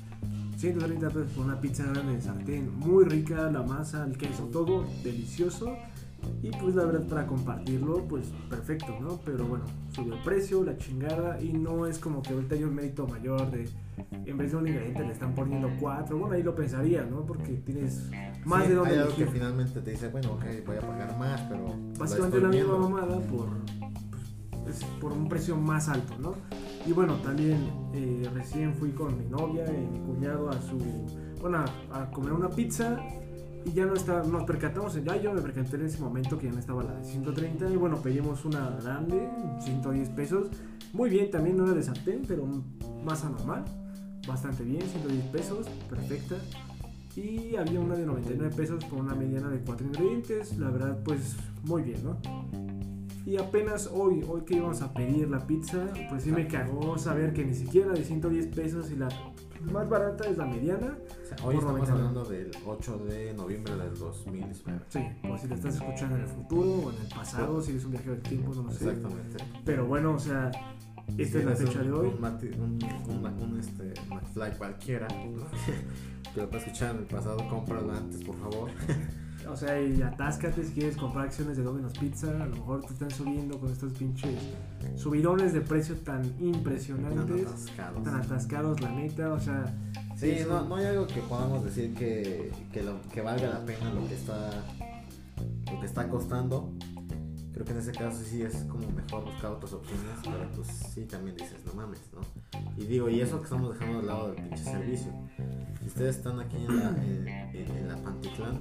130 pesos por una pizza grande de sartén. Muy rica, la masa, el queso, todo delicioso. Y pues la verdad para compartirlo, pues perfecto, ¿no? Pero bueno, sube el precio, la chingada. Y no es como que ahorita hay un mérito mayor de, en vez de un ingrediente le están poniendo cuatro. Bueno, ahí lo pensaría, ¿no? Porque tienes más Sí, de donde hay algo que finalmente te dice, bueno, ok, voy a pagar más, pero. Básicamente la misma mamada por, pues, es por un precio más alto, ¿no? Y bueno, también eh, recién fui con mi novia y mi cuñado a su. Bueno, a, comer una pizza. Y ya no está, nos percatamos, ya yo me percaté en ese momento que ya no estaba la de 130. Y bueno, pedimos una grande, 110 pesos. Muy bien, también no era de sartén, pero más anormal. Bastante bien, 110 pesos, perfecta. Y había una de 99 pesos por una mediana de 4 ingredientes. La verdad, pues muy bien, ¿no? Y apenas hoy, hoy que íbamos a pedir la pizza, pues sí me cagó saber que ni siquiera de 110 pesos y la más barata es la mediana. O sea, hoy estamos 99. hablando del 8 de noviembre del 2019. Sí, o si la estás escuchando en el futuro o en el pasado, si es un viaje del tiempo, no lo sé. Exactamente. Pero bueno, o sea, esta es la fecha un- de hoy. Un, un, un- un, este, McFly cualquiera [LAUGHS] que lo puedes escuchar en el pasado, cómpralo antes, por favor. [LAUGHS] O sea, y atáscate si quieres comprar acciones de Domino's Pizza. A lo mejor te están subiendo con estos pinches subidones de precio tan impresionantes, atascados. tan atascados, la neta. O sea, Sí, no, no hay algo que podamos decir que, que, lo- que valga la pena lo que está lo que está costando. Creo que en ese caso sí es como mejor buscar otras opciones, pero pues sí también dices, no mames, ¿no? Y digo, y eso que estamos dejando de lado del pinche servicio. Si ustedes están aquí en la, en, en- en la Pantitlán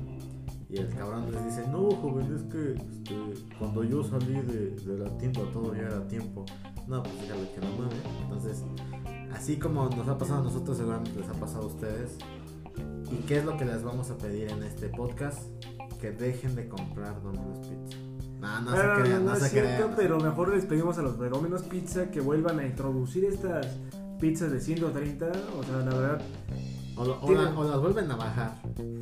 y el cabrón les dice, no, joven, es que este, cuando yo salí de, de la tienda todavía era tiempo. No, pues dígale que no mames. Entonces, así como nos ha pasado a nosotros, seguramente les ha pasado a ustedes. ¿Y qué es lo que les vamos a pedir en este podcast? Que dejen de comprar Domino's Pizza. No, no Ah, se crean, no, es se cierto, crean. pero mejor les pedimos a los de Domino's Pizza que vuelvan a introducir estas pizzas de 130. O sea, la verdad, O, lo- o la- o las vuelven a bajar.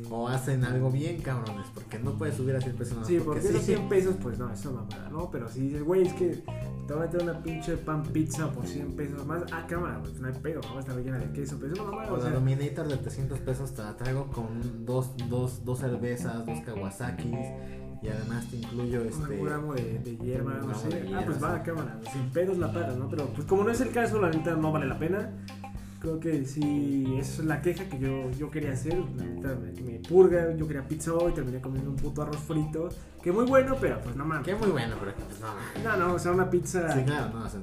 O hacen algo bien, cabrones. Porque no puedes subir a 100 pesos más sí, porque esos sí. 100 pesos, pues no, es una mamada, ¿no? Pero si dices, güey, es que te van a meter una pinche pan pizza por 100 pesos más, ah, cámara, pues no hay pedo, no va a estar llena de queso, pero es una mamada, O o la sea. Dominator de 300 pesos te la traigo con dos, dos, dos cervezas, dos Kawasakis. Y además te incluyo este. Un gramo de, de hierba, no sé. de ah, pues va, cámara. Sin pedos la pagas, ¿no? Pero pues como no es el caso, la neta no vale la pena. Creo que sí, esa es la queja que yo, yo quería hacer. La neta me, purga. Yo quería pizza hoy, terminé comiendo un puto arroz frito. Que muy bueno, pero pues no mames. Que muy bueno, pero pues no. No, no, o sea, una pizza. Sí, claro, no. o sea,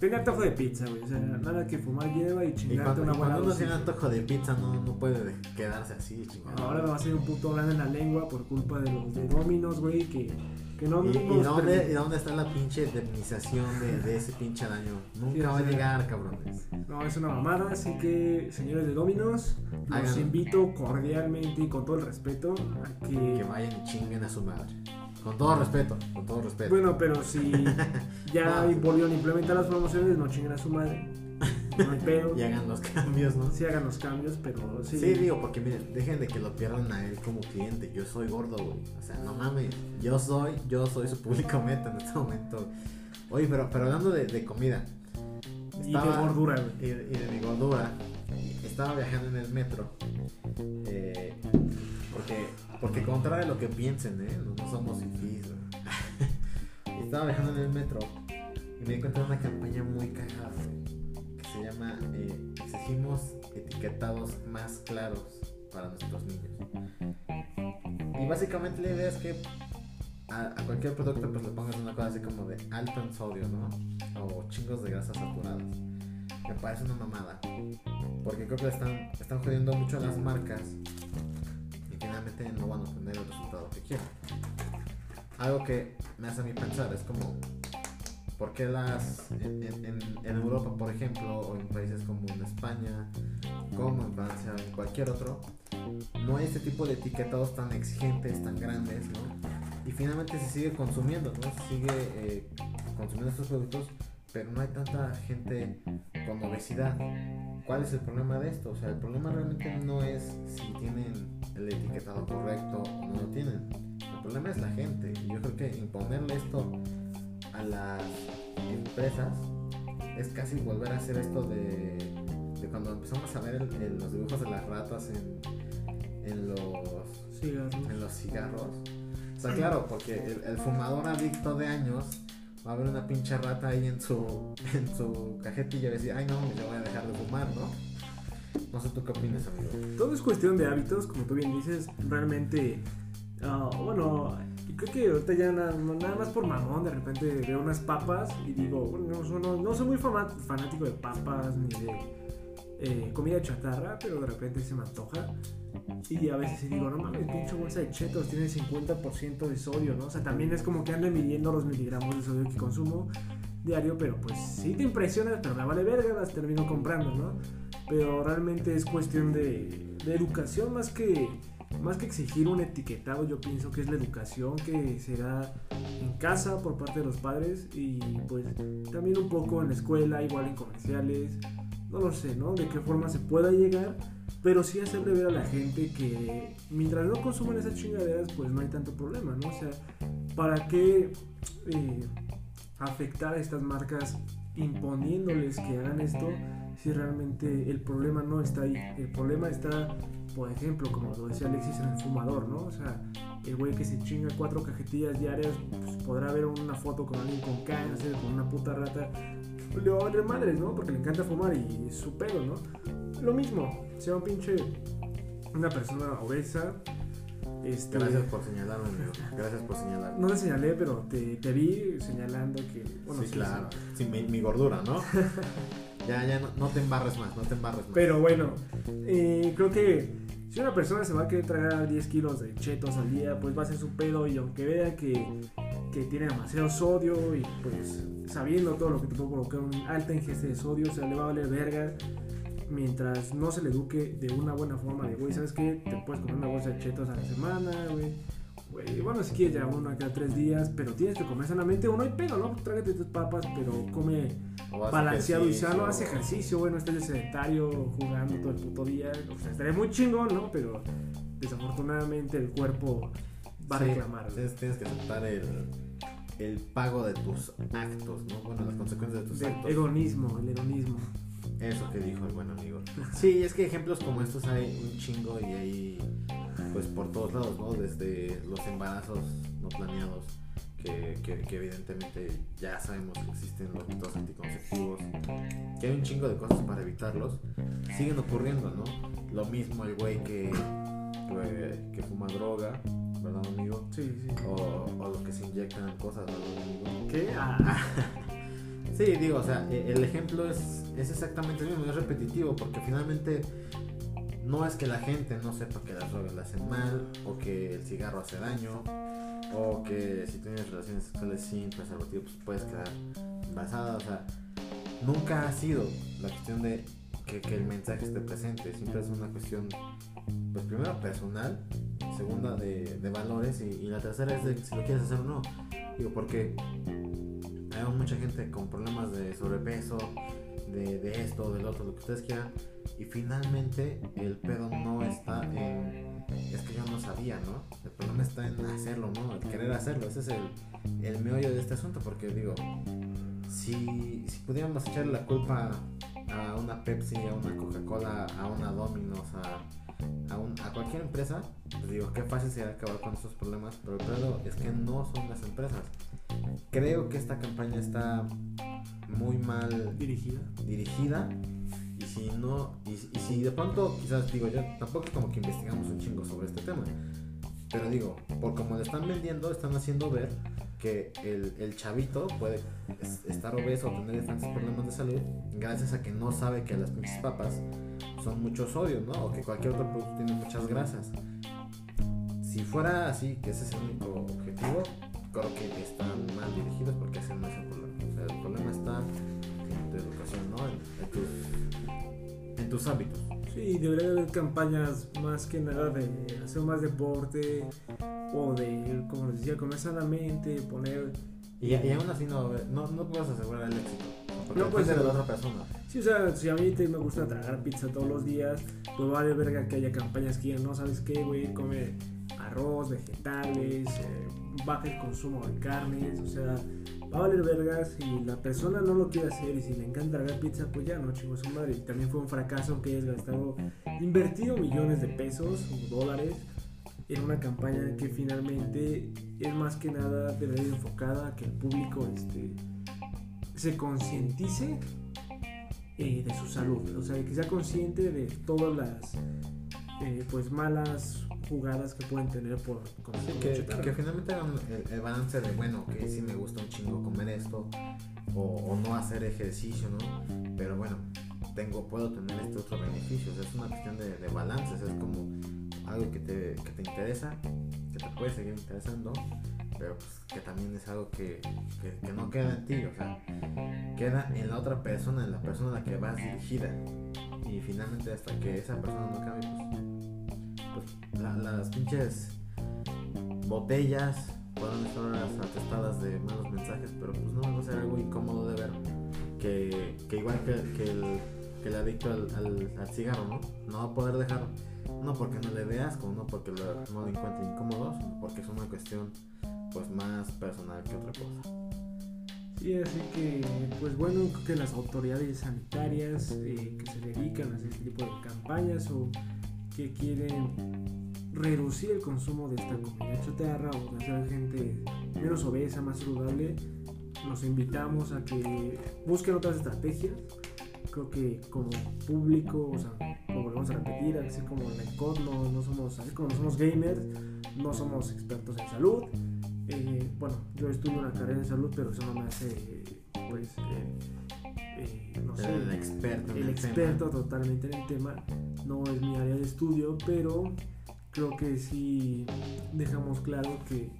Tenía antojo de pizza, güey. O sea, nada que fumar hierba y y chingarte cuando, una y buena cuando uno tiene antojo de pizza, no, no puede quedarse así, chingado. Ahora me va a salir un puto grande en la lengua por culpa de los de Dominos, güey, que, que no ¿Y, y dónde, ¿Y dónde está la pinche indemnización de, de ese pinche daño? Nunca Sí, va a llegar, cabrones. No, es una mamada, así que señores de Dominos, los invito cordialmente y con todo el respeto a que... Que vayan y chinguen a su madre. Con todo respeto, con todo respeto. Bueno, pero si [LAUGHS] ya No. volvieron a implementar las promociones, no chinguen a su madre. No hay pedo. y hagan los cambios, ¿no? Sí hagan los cambios, pero sí. Sí. digo, porque miren, dejen de que lo pierdan a él como cliente. Yo soy gordo, güey. O sea, no mames. Yo soy, yo soy su público [LAUGHS] meta en este momento. Oye, pero, pero hablando de, de comida. y de gordura, güey. Y, y de mi gordura. Estaba viajando en el metro. eh, porque, porque contra de lo que piensen, ¿eh? No, no somos fifís. [LAUGHS] Estaba viajando en el metro. Y me di cuenta de una campaña muy cagada, güey, se llama eh, Exigimos etiquetados más claros para nuestros niños. Y básicamente la idea es que a, cualquier producto pues le pongas una cosa así como de alto en sodio, ¿no? O chingos de grasas saturadas. Me parece una mamada. Porque creo que están, están jodiendo mucho las marcas. Y finalmente no van a obtener el resultado que quieren. Algo que me hace a mí pensar es como... ¿Por qué las... En, Europa, por ejemplo, o en países como España, como en Francia, o en cualquier otro, no hay este tipo de etiquetados tan exigentes, tan grandes, ¿no? Y finalmente se sigue consumiendo, ¿no? Se sigue eh, consumiendo estos productos, pero no hay tanta gente con obesidad. ¿Cuál es el problema de esto? O sea, el problema realmente no es si tienen el etiquetado correcto o no lo tienen. El problema es la gente. Yo creo que imponerle esto a las empresas es casi volver a hacer esto de, de cuando empezamos a ver el- el- los dibujos de las ratas en, en los Cigarros. en los cigarros. O sea, claro, porque el, el fumador adicto de años va a ver una pinche rata ahí en su, [LAUGHS] en su cajetilla y va a decir, ay no, yo voy a dejar de fumar, ¿no? No sé tú qué opinas, amigo. Todo es cuestión de hábitos, como tú bien dices, realmente, ah, bueno, creo que ahorita ya nada, más por mamón, de repente veo unas papas y digo, no, soy muy fanático de papas ni de eh, comida chatarra, pero de repente se me antoja. Y a veces digo, no mames, pinche bolsa de chetos tiene 50% de sodio, ¿no? O sea, también es como que ando midiendo los miligramos de sodio que consumo diario, pero pues sí te impresiona, pero me vale verga, las termino comprando, ¿no? Pero realmente es cuestión de, de educación más que, más que exigir un etiquetado, yo pienso que es la educación que se da en casa por parte de los padres y pues también un poco en la escuela, igual en comerciales, no lo sé, ¿no? De qué forma se pueda llegar, pero sí hacerle ver a la gente que mientras no consuman esas chingaderas, pues no hay tanto problema, ¿no? O sea, ¿para qué eh, afectar a estas marcas imponiéndoles que hagan esto si realmente el problema no está ahí? El problema está, por ejemplo, como lo decía Alexis, en el fumador, ¿no? O sea, el güey que se chinga cuatro cajetillas diarias, pues podrá ver una foto con alguien con cáncer, con una puta rata, le va a valer madres, ¿no? Porque le encanta fumar y es su pedo, ¿no? Lo mismo, sea un pinche, una persona obesa, este... Gracias por señalarme, amigo. Gracias por señalarme. No te señalé, pero te, te vi señalando que... Bueno, sí, claro. Sí, mi, mi gordura, ¿no? [LAUGHS] ya, ya, no, no te embarres más, no te embarres más. Pero bueno, eh, creo que si una persona se va a querer tragar 10 kilos de chetos al día, pues va a ser su pedo y aunque vea que, que tiene demasiado sodio y pues sabiendo todo lo que te puede provocar un alta ingesta de sodio, o sea, le va a valer verga mientras no se le eduque de una buena forma de, güey, ¿sabes qué? Te puedes comer una bolsa de chetos a la semana, güey. Güey, bueno, si quieres ya uno cada tres días, pero tienes que comer sanamente, uno hay pedo, ¿no? Trágate tus papas, pero come haz balanceado y sano, hace ejercicio, bueno, estés de sedentario jugando todo el puto día. O sea, estaría muy chingón, ¿no? Pero desafortunadamente el cuerpo va a Sí, reclamar. Tienes, que aceptar el, el pago de tus actos, ¿no? Bueno, las consecuencias de tus actos. hedonismo, el hedonismo. Eso que dijo el buen amigo. Sí, es que ejemplos como estos hay un chingo y hay pues por todos lados, ¿no? Desde los embarazos no planeados, que, que, que evidentemente ya sabemos que existen los métodos anticonceptivos, que hay un chingo de cosas para evitarlos, siguen ocurriendo, ¿no? Lo mismo el güey que, que, que fuma droga, ¿verdad, amigo? Sí, sí. O, o los que se inyectan cosas, ¿verdad, amigo? ¿Qué? Ah, [LAUGHS] Sí, digo, o sea, e- el ejemplo es, es exactamente el mismo, es repetitivo, porque finalmente no es que la gente no sepa que las drogas le hacen mal, o que el cigarro hace daño, o que si tienes relaciones sexuales sin preservativo, pues puedes quedar embarazada, o sea, nunca ha sido la cuestión de que, que el mensaje esté presente, siempre es una cuestión, pues primero personal, segunda de, de valores, y, y la tercera es de si lo quieres hacer o no. Digo, porque hay mucha gente con problemas de sobrepeso, de, de esto, del otro, lo que ustedes quieran. Y finalmente el pedo no está en... Es que yo no sabía, ¿no? El problema está en hacerlo, ¿no? El querer hacerlo. Ese es el, el meollo de este asunto. Porque digo, si, si pudiéramos echarle la culpa a una Pepsi, a una Coca-Cola, a una Domino's, a, a, un- a cualquier empresa, pues digo, qué fácil sería acabar con estos problemas. Pero el pedo es que no son las empresas. Creo que esta campaña está muy mal dirigida. dirigida y si no y, y si de pronto quizás digo yo tampoco es como que investigamos un chingo sobre este tema pero digo por como le están vendiendo están haciendo ver que el, el chavito puede es- estar obeso o tener tantos problemas de salud gracias a que no sabe que las pinches papas son mucho sodio no o que cualquier otro producto tiene muchas grasas si fuera así que ese es el único objetivo creo que están mal dirigidos porque ese no es el problema o sea el problema está en tu educación, ¿no? En, en tus, en tus hábitos. Sí, debería haber campañas más que nada de hacer más deporte o de, como les decía, comer sanamente, poner... Y, y aún así no, no, no puedes asegurar el éxito. Porque No puede de la asegurar. otra persona. Sí, o sea, si a mí te me gusta tragar pizza todos los días, pues vale verga que haya campañas que digan, no, ¿sabes qué, güey? Come arroz, vegetales, eh, baja el consumo de carnes, o sea, va a valer verga si la persona no lo quiere hacer y si le encanta tragar pizza, pues ya no, chingo su madre. También fue un fracaso que hayas gastado, invertido millones de pesos o dólares en una campaña que finalmente es más que nada debería ir enfocada a que el público este, se concientice eh, de su salud, o sea, que sea consciente de todas las eh, pues malas jugadas que pueden tener por comer Sí, que, chatarra. que finalmente hagan el, el balance de, bueno, que sí me gusta un chingo comer esto, o, o no hacer ejercicio, ¿no? Pero bueno, tengo, puedo tener este otro beneficio, o sea, es una cuestión de, de balances, es como algo que te, que te interesa, que te puede seguir interesando, pero pues que también es algo que, que, que no queda en ti, o sea, queda en la otra persona, en la persona a la que vas dirigida. Y finalmente hasta que esa persona no cambie, pues, pues la- las pinches botellas pueden estar atestadas de malos mensajes, pero pues no va a ser algo incómodo de ver que, igual que, que el, que el adicto al, al- cigarro, ¿no? Va a poder dejar, no porque no le dé asco, no porque no lo encuentre incómodo, sino porque es una cuestión pues más personal que otra cosa. Sí, así que, pues bueno, creo que las autoridades sanitarias eh, que se dedican a hacer este tipo de campañas o que quieren reducir el consumo de esta comida chatarra o de hacer gente menos obesa, más saludable, los invitamos a que busquen otras estrategias. Creo que como público, o sea, como volvemos a repetir, así como en el COD no, somos, así como no somos gamers, no somos expertos en salud. Eh, bueno, yo estudio una carrera en salud, pero eso no me hace, pues, eh, no sé, el experto el tema. experto totalmente en el tema. No es mi área de estudio, pero creo que sí dejamos claro que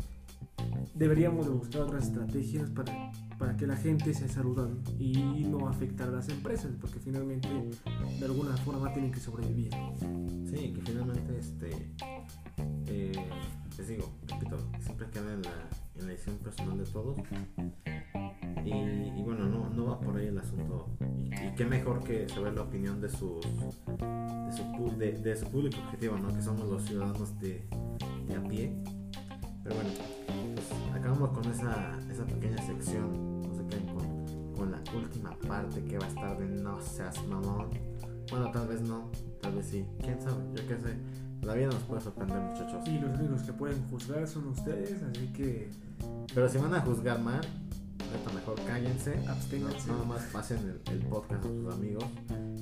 deberíamos de buscar otras estrategias para, para que la gente sea saludable y no afectar a las empresas, porque finalmente de alguna forma tienen que sobrevivir. Sí, que finalmente, este, eh, les digo, repito, siempre queda en la, en la decisión personal de todos. Y, bueno, no, no va por ahí el asunto. Y, y qué mejor que saber la opinión de sus de su, de su público objetivo, ¿no? Que somos los ciudadanos de, de a pie. Pero bueno, pues acabamos con esa, esa pequeña sección. No se queden con, con la última parte que va a estar de no seas mamón. Bueno, tal vez no, tal vez sí. ¿Quién sabe? Yo qué sé. La vida nos puede sorprender, muchachos. Y los únicos que pueden juzgar son ustedes, así que Pero si van a juzgar mal, neta, mejor cállense. absténganse. No, nada más pasen el, el podcast a sus amigos.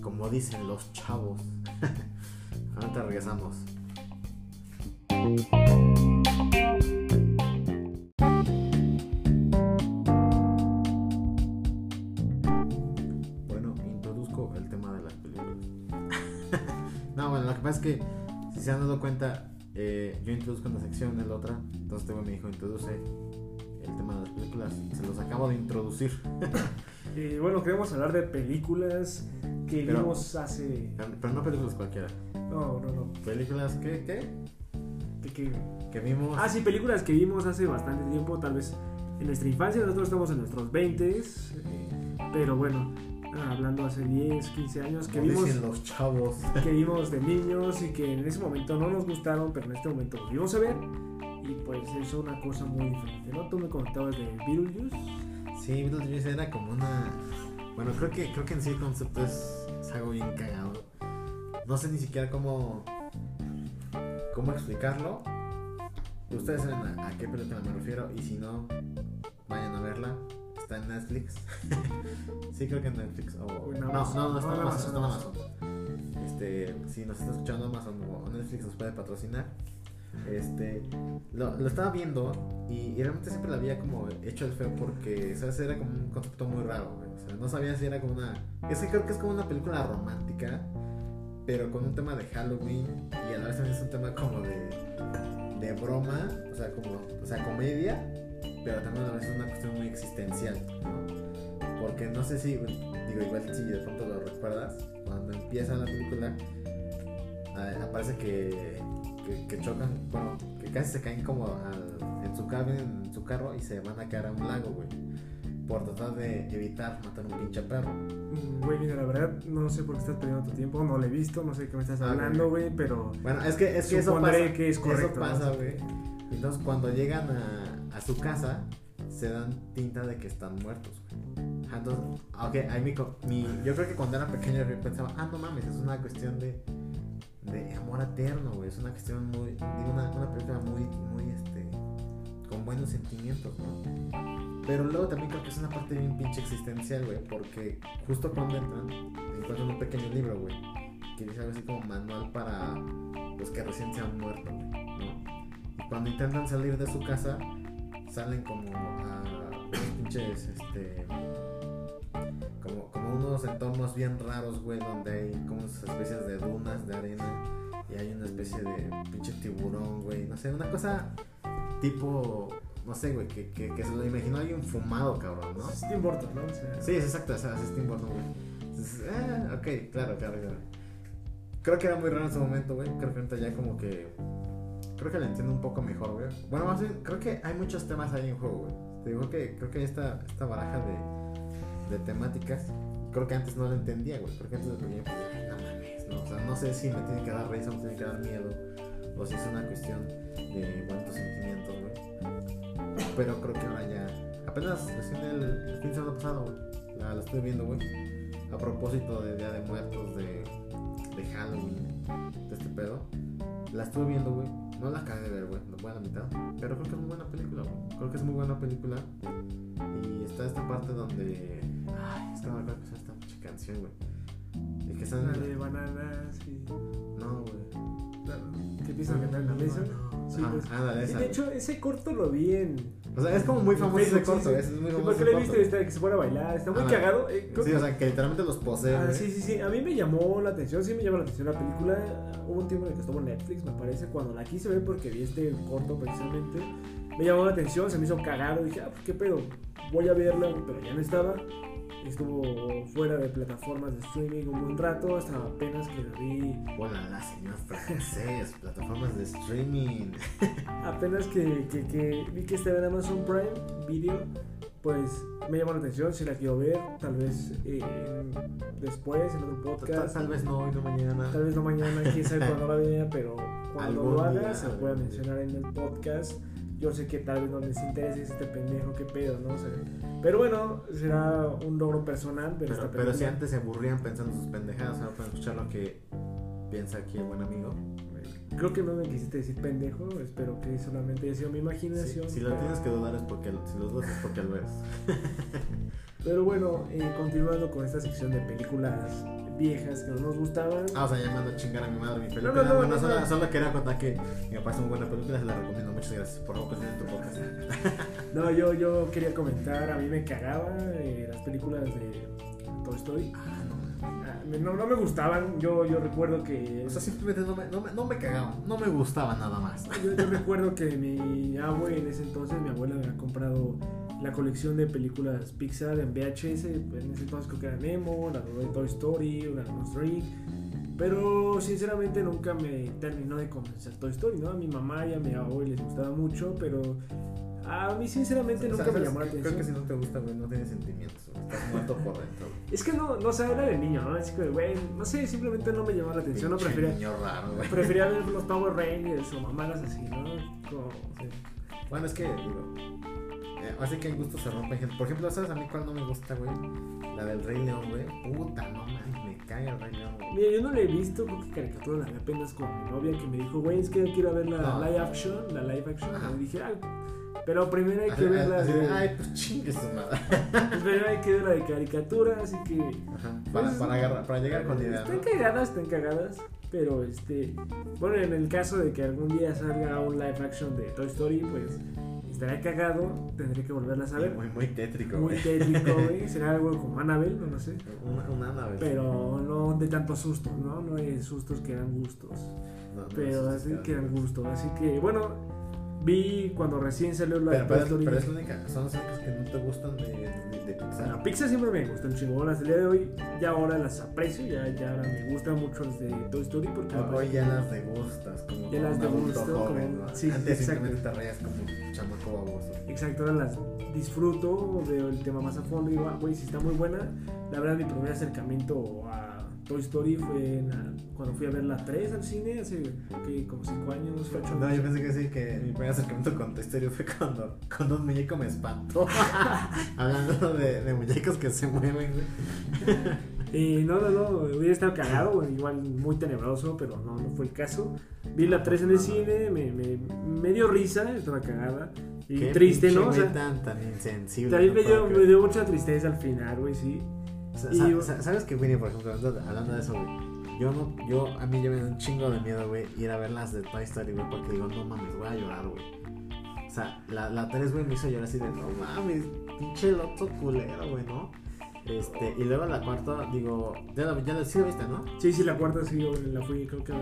Como dicen los chavos. [LAUGHS] Ahorita regresamos. Bueno, introduzco el tema de las películas. [LAUGHS] no, bueno, lo que pasa es que, se han dado cuenta, eh, yo introduzco una sección, el otra. Entonces, güey me dijo, introduce el tema de las películas. Se los acabo de introducir. Y [LAUGHS] bueno, queremos hablar de películas que Pero- vimos hace. Pero, no películas cualquiera. No, no, no. Películas que, que, Que- que- que vimos. Ah, sí, películas que vimos hace bastante tiempo, tal vez en nuestra infancia. Nosotros estamos en nuestros 20 pero bueno, hablando hace 10, 15 años, que vimos, los chavos. [LAUGHS] que vimos de niños y que en ese momento no nos gustaron, pero en este momento los vimos a ver. Y pues es una cosa muy diferente, ¿no? Tú me comentabas de Beetlejuice. Sí, Beetlejuice era como una. Bueno, creo que, creo que en sí el concepto es, es algo bien cagado. No sé ni siquiera cómo. cómo explicarlo. Ustedes saben a, a qué película me refiero y si no, vayan a verla. Está en Netflix. sí, creo que en Netflix. O, no, Amazon. no, no, está en Amazon. Amazon. está en Amazon. Este, si nos está escuchando Amazon o Netflix nos puede patrocinar. Este, lo, lo estaba viendo y, y realmente siempre la había como hecho el feo porque, ¿sabes? Era como un concepto muy raro, güey. O sea, no sabía si era como una... Es que creo que es como una película romántica, pero con un tema de Halloween y a la vez también es un tema como de, de broma, o sea, como, o sea, comedia, pero también a vez es una cuestión muy existencial, ¿no? Porque no sé si, digo, igual si de pronto lo recuerdas, cuando empieza la película, aparece que, que, que chocan, bueno, que casi se caen como al- en, su carro, en su carro y se van a caer a un lago, güey. Por tratar de evitar matar un pinche perro. Güey, mira, la verdad, no sé por qué estás perdiendo tu tiempo, no lo he visto, no sé qué me estás Ah, hablando, güey, pero Bueno, es que, es que eso pasa. que es correcto, Eso ¿no? pasa, güey. Entonces, cuando llegan a, a su casa, se dan tinta de que están muertos. Ajá, Entonces, ok, ahí mi, mi- yo creo que cuando era pequeño yo pensaba, ah, no mames, es una cuestión de, de amor eterno, güey. Es una cuestión muy, digo, una, una película muy, muy, este, con buenos sentimientos, ¿no? Pero luego también creo que es una parte bien pinche existencial, güey, porque justo cuando entran, encuentran un pequeño libro, güey. que dice algo así como manual para los que recién se han muerto, güey, ¿no? Y cuando intentan salir de su casa, salen como a unos pinches, este. Como, como unos entornos bien raros, güey, donde hay como esas especies de dunas de arena y hay una especie de pinche tiburón, güey, no sé, una cosa tipo, no sé, güey, que, que, que se lo imaginó alguien fumado, cabrón, ¿no? Es Tim Burton, ¿no? Sea, Sí, es exacto, o sea, es Tim Burton, güey. Entonces, ah, ok, claro, claro, claro. Creo que era muy raro en ese momento, güey. Creo que ahorita ya como que. Creo que lo entiendo un poco mejor, güey. Bueno, más bien, creo que hay muchos temas ahí en juego, güey. Te digo que creo que esta, esta baraja de, de temáticas. Creo que antes no lo entendía, güey. Porque antes de pequeño, pues, ay, no mames, ¿no? O sea, no sé si me tiene que dar risa me tiene que dar miedo. O si es una cuestión de cuántos sentimientos, güey. Pero creo que ahora ya. Apenas recién el, el fin de semana pasado, güey. La, la estoy viendo, güey. A propósito de Día de Muertos, de, de Halloween, de este pedo. La estuve viendo, güey. No la acabé de ver, güey. No voy a la mitad. Pero creo que es muy buena película, güey. Creo que es muy buena película. Y está esta parte donde. Ay, es que no que es esta pinche canción, güey. Y que están. la de bananas y. No, güey. que empiezan a cantar en la mesa. Sí, Ajá, pues. ándale, Y esa. de hecho, ese corto lo vi en. O sea, es como muy famoso ese Facebook, corto. sí, Es muy Sí, famoso ese he corto. visto este, que se pone a bailar. Está muy Ah, cagado. eh, Sí, que- o sea, que literalmente los posee, Ah, sí, sí, sí. A mí me llamó la atención, sí me llama la atención la película. Hubo un tiempo en el que estuvo en Netflix, me parece. Cuando la quise ver porque vi este corto precisamente, me llamó la atención, se me hizo cagado. Dije, ah, pues qué pedo, voy a verla, pero ya no estaba. Estuvo fuera de plataformas de streaming un buen rato, hasta apenas que la vi. Hola, la señor francés, plataformas de streaming. [LAUGHS] Apenas que, que, que vi que estaba en Amazon Prime Video, pues me llamó la atención. Si la quiero ver, tal vez eh, después en otro Tal, podcast. tal vez no hoy, no mañana. Tal vez no mañana, quién sabe cuándo la vea, pero cuando Algún lo haga día, se lo voy a algún día. mencionar en el podcast. Yo sé que tal vez no les interese este pendejo, qué pedo, ¿no? O sea, pero bueno, será un logro personal ver esta Pero, película. pero si antes se aburrían pensando sus pendejadas, ahora pueden escuchar lo que piensa aquí el buen amigo. Creo que no me quisiste decir pendejo, espero que solamente haya sido mi imaginación. si lo tienes que dudar es porque si lo dudas es porque lo ves. [LAUGHS] Pero bueno, eh, continuando con esta sección de películas viejas que no nos gustaban. Ah, o sea, llamando a chingar a mi madre mi película. No, no, no, bueno, no, solo, solo quería contar que me parece muy buena película, se la recomiendo. Muchas gracias. Por favor, continúe tu podcast. [LAUGHS] No, yo, yo quería comentar, a mí me cagaba eh, las películas de Toy Story. Ah, no. Me- No, me gustaban, yo, yo recuerdo que... O sea, simplemente no me, no, me, no me cagaban, no me gustaba nada más. [LAUGHS] Yo, yo recuerdo que mi abue en ese entonces, mi abuela me había comprado la colección de películas Pixar en VHS. En ese entonces creo que era Nemo, la de Toy Story, la de Inc. Pero sinceramente nunca me terminó de convencer Toy Story, ¿no? A mi mamá y a mi abuela les gustaba mucho, pero a mí sinceramente O sea, nunca me llamó la Creo atención. que si no te gusta, güey, no tienes sentimientos. Estás muerto por dentro. Es que no, no sé, era de niño, ¿no? Es que, güey, no sé, simplemente no me llamó la atención, no prefería... niño raro, güey. Prefería ver los Power Rangers o mamadas así, ¿no? Como, sí. Bueno, es que, digo, eh, así que en gusto se rompen gente. Por ejemplo, ¿sabes a mí cuál no me gusta, güey? La del Rey León, güey. Puta, no mames, me cae el Rey León, güey. Mira, yo no la he visto, creo que caricatura la vi apenas con mi novia que me dijo, güey, es que yo quiero ver la No. live action, la live action. Ajá. Y dije, ay, pero primero hay Así- que ver la así de, Ay, pues chingue su madre. [LAUGHS] primero hay que ver la de caricatura, así que Ajá, Para, Pues, para, agarrar, para llegar con idea, están cagadas, están cagadas, pero este, bueno, en el caso de que algún día salga un live action de Toy Story, pues estará cagado, tendré que volverlas a ver. Muy, muy tétrico, Muy tétrico, [LAUGHS] güey, será algo como Annabelle, no, no sé. Una, una nave. Pero no de tantos sustos, ¿no? No hay sustos que dan gustos. No, no, Pero así sí, que dan gusto. Así que, bueno, vi cuando recién salió la Pero, pero, pero es la única, son las únicas que no te gustan de, de, de Pixar. Bueno, Pixar siempre me chingón. Hasta el día de hoy, ya ahora las aprecio. Ya, ya ahora me gustan mucho las de Toy Story. Porque Hoy- Hoy ya las degustas, como Ya las degusto, joven, como- ¿no? sí, Antes exacto. simplemente te reías como un chamaco baboso. Exacto, ahora las disfruto. Veo el tema más a fondo. Y digo, ah, güey, si está muy buena. La verdad, mi primer acercamiento a Toy Story fue la- cuando fui a ver la 3 al cine. Hace como 5 años, 8 No, yo pensé que sí, que mi primer acercamiento con Toy Story fue cuando, cuando un muñeco me espantó. [LAUGHS] Hablando de, de muñecos que se mueven. Y no, no, no, hubiera estado cagado, igual muy tenebroso, pero no, no fue el caso. Vi la 3 en el cine, me, me, me dio risa, estaba cagada. Y Qué triste, ¿no? O sea, tan, tan insensible. también no me dio, me dio mucha tristeza al final, güey, sí. Y- ¿Sabes qué, Winnie, por ejemplo, hablando, hablando de eso, güey? yo no, yo, a mí ya me da un chingo de miedo, güey, ir a ver las de Toy Story, güey, porque digo, no mames, voy a llorar, güey. O sea, la, la 3, güey, me hizo llorar así de, no mames, pinche loto culero, güey, ¿no? Este, y luego la cuarta, digo, ya la, ya la sí la viste, ¿no? Sí, sí, la cuarta sí, yo la fui, creo que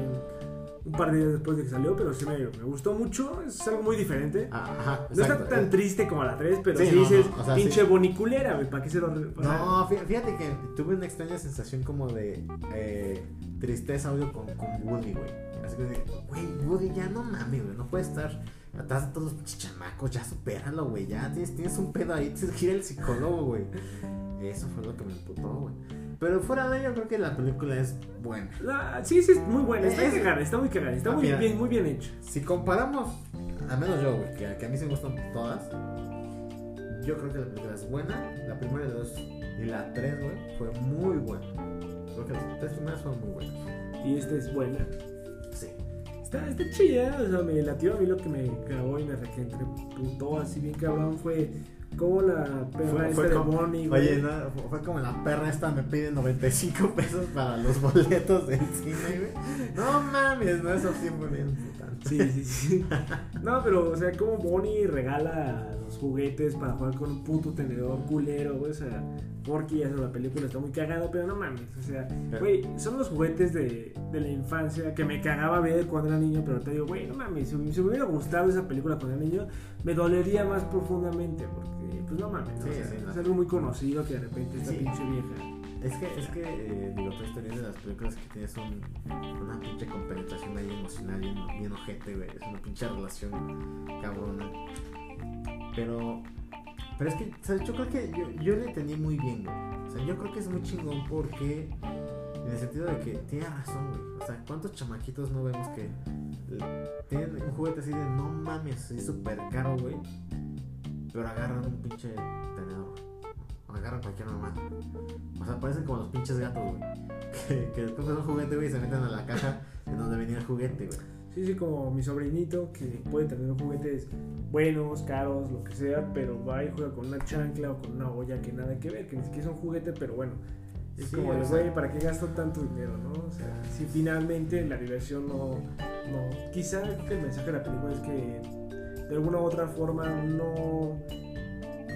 un, par de días después de que salió, pero sí me, me gustó mucho, es algo muy diferente. Ah, Ajá, No está tan triste como la 3, pero Sí, sí, no, dices, no, o sea, pinche sí. boniculera, ¿para qué se lo... No, fí- fíjate que tuve una extraña sensación como de eh, tristeza audio con, con Woody, güey. Así que, güey, Woody, ya no mames, güey, no puede estar atrás de todos los chamacos, ya supéralo, güey, ya tienes, tienes un pedo ahí, tienes que ir al psicólogo, güey. Eso fue lo que me imputó, güey. Pero fuera de ello, creo que la película es buena. la- sí, sí, es muy buena, está Es- cagada, está muy cagada, está muy bien, muy bien hecha. Si comparamos, al menos yo, güey, que, que a mí sí me gustan todas, yo creo que la película es buena. La primera, la dos y la tres, güey, fue muy buena. Creo que las tres primeras fueron muy buenas. Y esta es buena. Sí. Está, está chida, o sea, me latió a mí lo que me grabó y me requentreputó así bien cabrón fue como la perra Fue- esta fue de como- Bonnie, güey. Oye, no, fue- fue como la perra esta me pide 95 pesos para los [LAUGHS] boletos del cine, güey. No mames, no, eso sí fue bien putante. Sí, sí, sí. No, pero, o sea, como Bonnie regala los juguetes para jugar con un puto tenedor culero, güey. O sea, Porky, ya la película está muy cagada, pero no mames. O sea, güey, son los juguetes de, de la infancia que me cagaba ver cuando era niño, pero te digo, güey, no mames, si, si me hubiera gustado esa película cuando era niño, me dolería más profundamente, porque, pues no mames, ¿no? Sí, O sea, sí, no. es algo muy conocido que de repente esta Sí. pinche vieja. Es que, es que, eh, digo, Toy Story es de las películas que tienes un, una pinche compenetración ahí emocional bien, bien ojete, güey. Es una pinche relación cabrona. Pero, pero es que, ¿sabes? Yo creo que yo, yo le entendí muy bien, güey. O sea, yo creo que es muy chingón porque, en el sentido de que tiene razón, güey. O sea, ¿cuántos chamaquitos no vemos que tienen un juguete así de no mames, es súper caro, güey? Pero agarran un pinche tenedor. O agarran cualquier mamá. O sea, parecen como los pinches gatos, güey. [LAUGHS] Que, que después de un juguete, güey, se meten a la caja en donde venía el juguete, güey. Sí, sí, como mi sobrinito que puede tener juguetes buenos, caros, lo que sea, pero va y juega con una chancla o con una olla que nada que ver, que ni siquiera es un juguete, pero bueno. Es Sí, como sea- güey, ¿para qué gasto tanto dinero, no? O sea, si finalmente la diversión no... no quizá el mensaje de la película es que de alguna u otra forma no...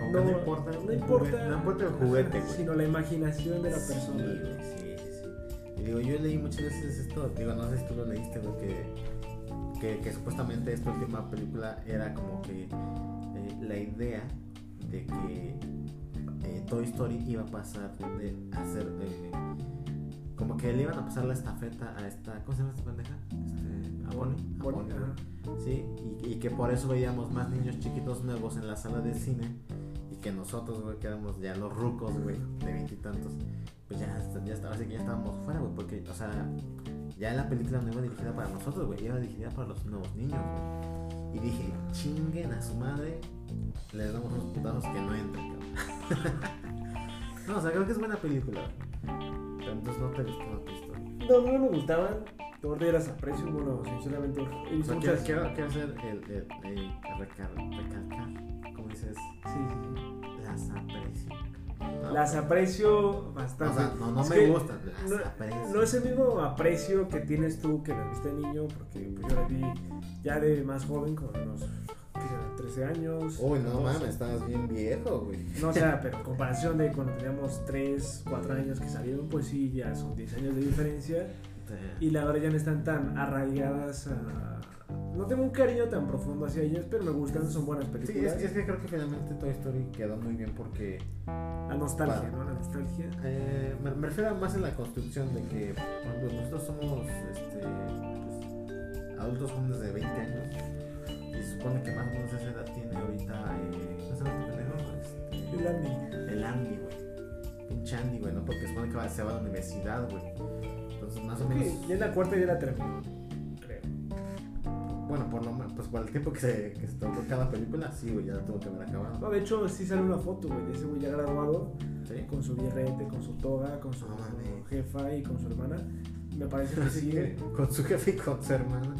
Como no importa, no el importa, no importa el juguete, güey. sino la imaginación de la Sí, persona. sí, sí, sí. Y digo, yo leí muchas veces esto, digo, no sé si tú lo leíste, güey, que, supuestamente esta última película era como que eh, la idea de que eh, Toy Story iba a pasar de hacer, eh, como que le iban a pasar la estafeta a esta, ¿cómo se llama esta pendeja? Este, a Bonnie, a Bonnie. Sí, y, y que por eso veíamos más niños chiquitos nuevos en la sala del cine y que nosotros, güey, que éramos ya los rucos, güey, de veintitantos, pues ya, ya, estaba, así que ya estábamos fuera, güey, porque, o sea, ya la película no iba dirigida para nosotros, güey, iba dirigida para los nuevos niños, güey. Y dije, chinguen a su madre, les damos unos putazos que no entren, cabrón. [LAUGHS] no, o sea, creo que es buena película. Pero entonces no te gustó tu historia. No, no me gustaban. Todas las aprecio, bueno, sinceramente O sea, muchas... quiero, quiero hacer el, el, el recal- recalcar, como dices, Sí, sí, sí. las aprecio. No, Las aprecio o bastante. sea, no, no Es me que gustan, las no, aprecio. no es el mismo aprecio que tienes tú que las viste de niño, porque pues, yo las vi ya de más joven, de unos ¿qué será? 13 años. Uy, no 12. mames, estabas bien viejo, güey. No, o sea, [LAUGHS] pero en comparación de cuando teníamos 3, 4 años que salieron, pues sí, ya son 10 años de diferencia. Y la verdad ya no están tan arraigadas a... No tengo un cariño tan profundo hacia ellas, pero me gustan, son buenas Sí, películas. es, es que creo que finalmente Toy Story quedó muy bien porque La nostalgia, Para- ¿no? La nostalgia. eh, me, me refiero más en la construcción de que, por ejemplo, nosotros somos este, pues, adultos jóvenes de 20 años y se supone que más o menos esa edad tiene ahorita, eh, ¿cómo se llama este pendejo? Este, El Andy. El Andy, güey. Pinche Andy, güey, ¿no? Porque supone que va, se va a la universidad, güey. Entonces, más o menos. que ya en la cuarta ya la terminó. Bueno, por lo menos, pues por el tiempo que se, que se tardó cada película, sí, güey, ya la tuvo que haber acabado. No, de hecho sí sale una foto, güey, de ese güey ya graduado, ¿Sí? con su birrete, con su toga, con su jefa y con su hermana. Me parece que [LAUGHS] sí, que, [LAUGHS] con su jefe y con su hermana.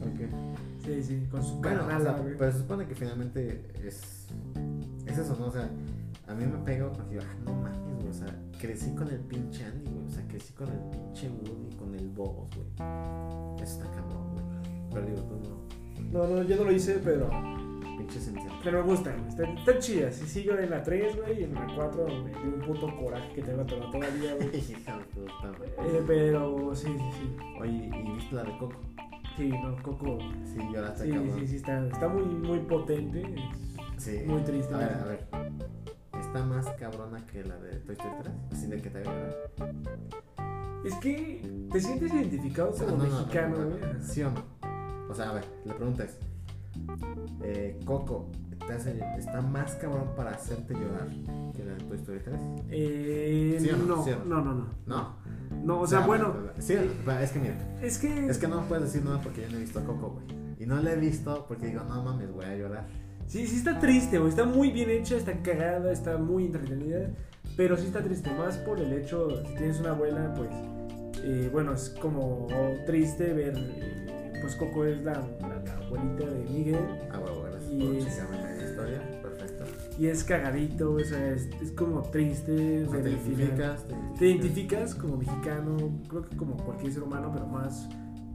Ok. sí, sí, con su Bueno, o carnala, sea, güey. pero se supone que finalmente es. Es eso, ¿no? O sea, a mí me pega porque ah, no mames, güey. O sea, crecí con el pinche Andy, güey. O sea, crecí con el pinche Woody, con el Bobos, güey. Eso está cabrón, güey. Digo, tú no. No, no, yo no lo hice, pero. Pinche sentido. Pero me gustan, están, están chidas. Si sigo en la 3, güey, y en la 4 me dio un puto coraje que tengo todavía, [LAUGHS] güey. Güey. Eh, pero sí, sí, sí. Oye, ¿y viste la de Coco? Sí, no, Coco. Sí, lloraste, Sí, cabrón. sí, sí, está, está muy, muy potente. Sí. Muy triste. A ver, a ver. Está más cabrona que la de Toy Story 3. Así de que te llorar. Es que te sientes identificado como No, no, no, mexicano, no, no, güey. ¿Sí o no? O sea, a ver, la pregunta es: eh, Coco, hace, ¿está más cabrón para hacerte llorar que la de Toy Story 3? Eh, ¿Sí o no? no, ¿Sí o no? no, no, no. No. No, o sea, bueno, Sí, es que mira, es que. es que no puedes decir nada porque yo no he visto a Coco, güey. Y no la he visto porque digo, no mames, voy a llorar. Sí, sí está triste, güey. Está muy bien hecha, está cagada, está muy entretenida. Pero sí está triste, más por el hecho, si tienes una abuela, pues. eh, bueno, es como triste ver. eh, pues Coco es la, la- la abuelita de Miguel. Ah, huevo, gracias Y es- la historia. Perfecto. Y es cagadito, o sea, es, es como triste. O sea, ver ¿Te identificas? Te identificas como mexicano, creo que como cualquier ser humano, pero más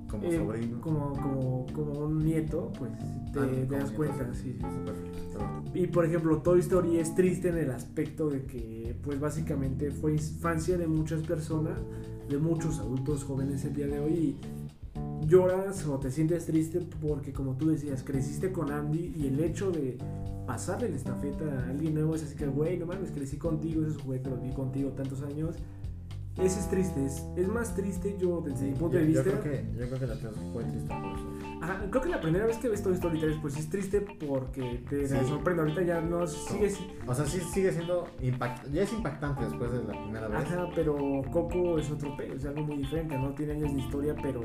Como eh, sobrino. como, como, como un nieto, pues te, Ah, te das nieto, cuenta, sí. sí, sí. Y por ejemplo, Toy Story es triste en el aspecto de que, pues básicamente fue infancia de muchas personas, de muchos adultos jóvenes el día de hoy. Y lloras o te sientes triste porque, como tú decías, creciste con Andy y el hecho de pasarle la estafeta a alguien nuevo es así que, güey, no mames, crecí contigo, ese juguete lo vi contigo tantos años. Ese es triste, es, es más triste yo desde mi punto yo, de vista. Yo creo que, yo creo que la fue triste por eso. Ajá, creo que la primera vez que ves Toy Story 3 pues es triste porque te Sí. sorprende. Ahorita ya no sigues. O sea, sí sigue siendo impactante. Ya es impactante después de la primera vez. Ajá, pero Coco es otro pelo, es algo muy diferente. No tiene años de historia, pero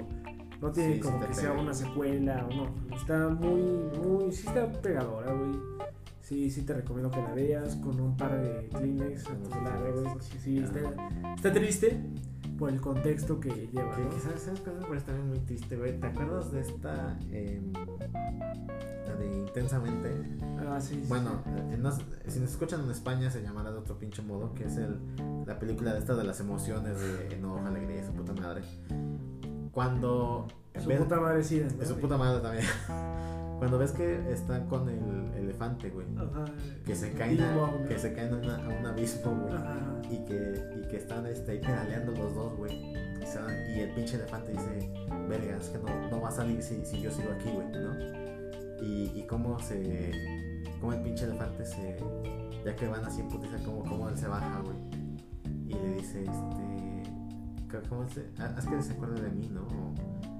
no tiene Sí, sí como que sea una secuela o no. Está muy, muy. Sí, está pegadora, güey. Sí, sí te recomiendo que la veas con un par de Kleenex a tu lado, güey. Sí, está, está triste por el contexto que lleva, Que- ¿no? ¿Sabes, ¿Sabes cuál parece también muy triste, güey? ¿Te acuerdas de esta. la de Intensamente? Ah, sí, sí. Bueno, eh, no sé, si nos escuchan en España se llamará de otro pinche modo, que es el, la película de esta de las emociones, de enojo, alegría y su puta madre. Cuando. Su ves- puta madre sí, de su puta madre también. [LAUGHS] Cuando ves que están con el elefante, güey. Ajá. Que se caen, a, que se caen a, una- a un abismo, güey. Ajá. Y que, y que están este, ahí pedaleando los dos, güey. Y el pinche elefante dice, verga, es que no, no va a salir si, si yo sigo aquí, güey, ¿no? Y, y cómo se... Cómo el pinche elefante se... Ya que van así en putiza, cómo, cómo él se baja, güey. Y le dice, este... ¿Cómo se...? "Ah, Es que se acuerda de mí, ¿no?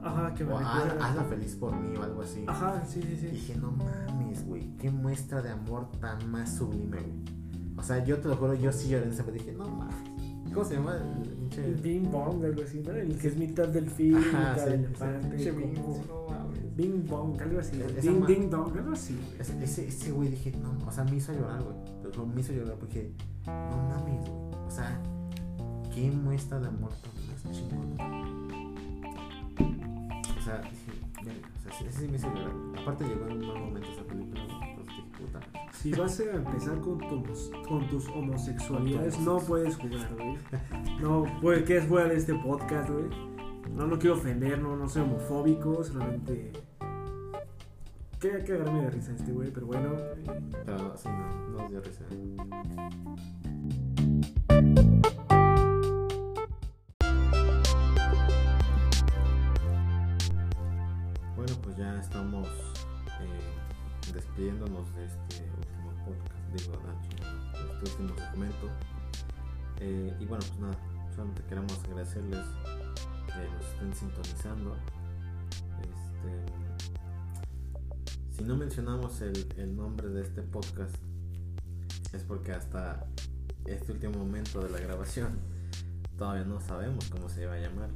Ajá, que me O, "Haz- hazla feliz por mí o algo así. Ajá, sí, sí, Y sí. dije, no mames, güey, qué muestra de amor tan más sublime, güey. O sea, yo te lo juro, yo sí lloré en ese momento. Dije, no mames. ¿Cómo se llama el pinche? El Bing Bong, algo así, ¿no? El que es mitad delfín, Ajá, mitad sí, elefante. Bing Bong, no mames. Bing Bong, algo así. Ding ma- Ding Dong, algo así. güey. Ese, ese, ese güey dije, no, o sea, me hizo llorar, güey. Me hizo llorar porque, no mames, güey. O sea, qué muestra de amor tan más chingón. O sea, dije, verga, o sea, ese sí me hizo llorar. Aparte llegó en un mal momento esa película, güey. Entonces dije, puta. Si vas a empezar con tus, con tus homosexualidades, no puedes jugar, güey. No, pues, ¿qué es jugar de este podcast, güey? No lo quiero ofender, no, no soy homofóbico, solamente. Qué cagarme de risa este güey, pero bueno. Pero sí, no, no dio risa. Ya estamos eh, despidiéndonos de este último podcast, digo, Nacho, de este último segmento. Eh, y bueno, pues nada, solamente queremos agradecerles que nos estén sintonizando. Este, si no mencionamos el, el nombre de este podcast, es porque hasta este último momento de la grabación [LAUGHS] todavía no sabemos cómo se va a llamar.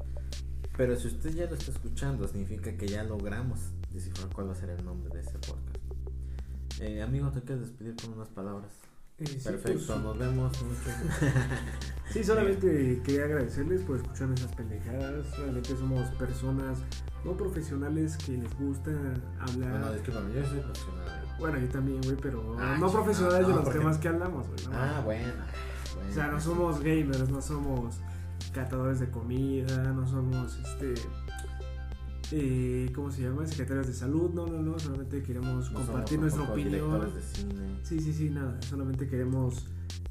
Pero si usted ya lo está escuchando, significa que ya logramos descifrar cuál va a ser el nombre de este podcast. Eh, amigo, te quieres despedir con unas palabras. Eh, sí, Perfecto, pues, nos vemos. [LAUGHS] Sí, solamente quería agradecerles por escuchar esas pendejadas. Realmente somos personas no profesionales que les gusta hablar. Bueno, discúlpame, yo soy profesional. Bueno, yo también, güey, pero Ah, no profesionales no, de los porque- temas que hablamos, güey. ¿no? Ah, bueno. O sea, no somos gamers, no somos catadores de comida, no somos, este, eh, ¿cómo se llama? Secretarios de salud, no, no, no, solamente queremos No compartir nuestra opinión. de cine. Sí, sí, sí, nada, solamente queremos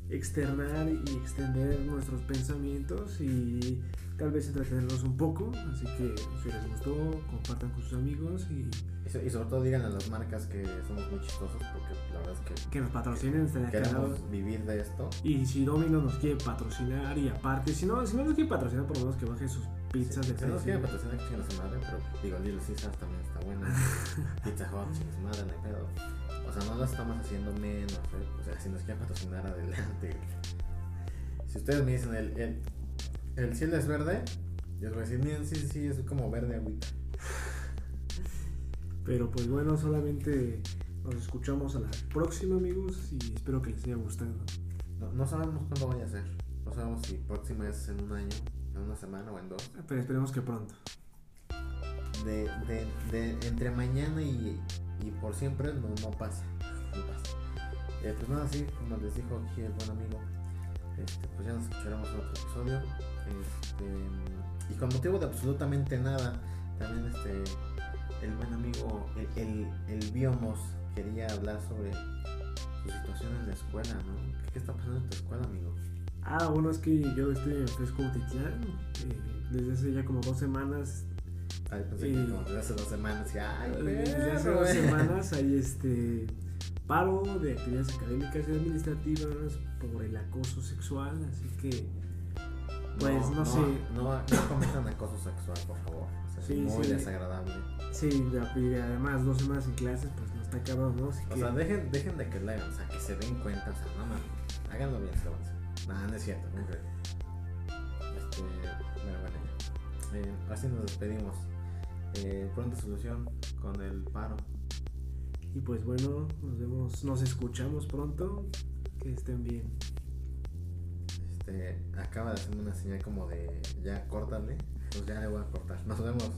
externar y extender nuestros pensamientos y tal vez entretenerlos un poco, así que si les gustó, compartan con sus amigos y Y, so- y sobre todo digan a las marcas que somos muy chistosos porque la verdad es que que nos patrocinen, estaría cagado. queremos vivir de esto. Y si Domino nos quiere patrocinar y aparte, si no, si no nos quiere patrocinar, por lo menos que baje sus pizzas Si de si no nos quieren precio. patrocinar, que su madre, pero digo, Little Caesars también está buena. [LAUGHS] Pizza Hut, chingue su madre, no hay pedo. O sea, no lo estamos haciendo menos, ¿eh? O sea, si nos quieren patrocinar, adelante. Si ustedes me dicen, el, el, el cielo es verde, yo les voy a decir, miren, sí, sí, es como verde agüita. Pero pues bueno, solamente nos escuchamos a la próxima, amigos, y espero que les haya gustado. No, no sabemos cuándo vaya a ser. No sabemos si próxima es en un año, en una semana o en dos. Pero esperemos que pronto. de, de, de entre mañana y, y por siempre no, no pasa. No pasa. Eh, pues nada, sí, como les dijo aquí el buen amigo, este, pues ya nos escucharemos en otro episodio. Este, y con motivo de absolutamente nada, también este, el buen amigo, el, el, el Biomos, quería hablar sobre su situación en la escuela, ¿no? ¿Qué, qué está pasando en tu escuela, amigo? Ah, bueno, es que yo estoy en Fresco eh, desde hace ya como dos semanas. Ay, pensé Y- que como desde hace dos semanas, y ay, Desde hace dos eh. semanas hay este paro de actividades académicas y administrativas por el acoso sexual, así que Pues, no sé. No, no cometan acoso sexual, por favor. O sea, Sí, es muy sí. desagradable. sí, y además dos semanas en clases, pues no está cabrón, ¿no? O que, sea, dejen, dejen de que lo hagan, o sea, que se den cuenta, o sea, no mames, háganlo bien, se lo. Nah, no es cierto, ¿cómo crees? Este, bueno, bueno, ya. Eh, así nos despedimos. Eh, pronta solución con el paro. y pues bueno, nos vemos, nos escuchamos pronto, que estén bien. Este, acaba de hacerme una señal como de ya córtale, pues ya le voy a cortar. Nos vemos.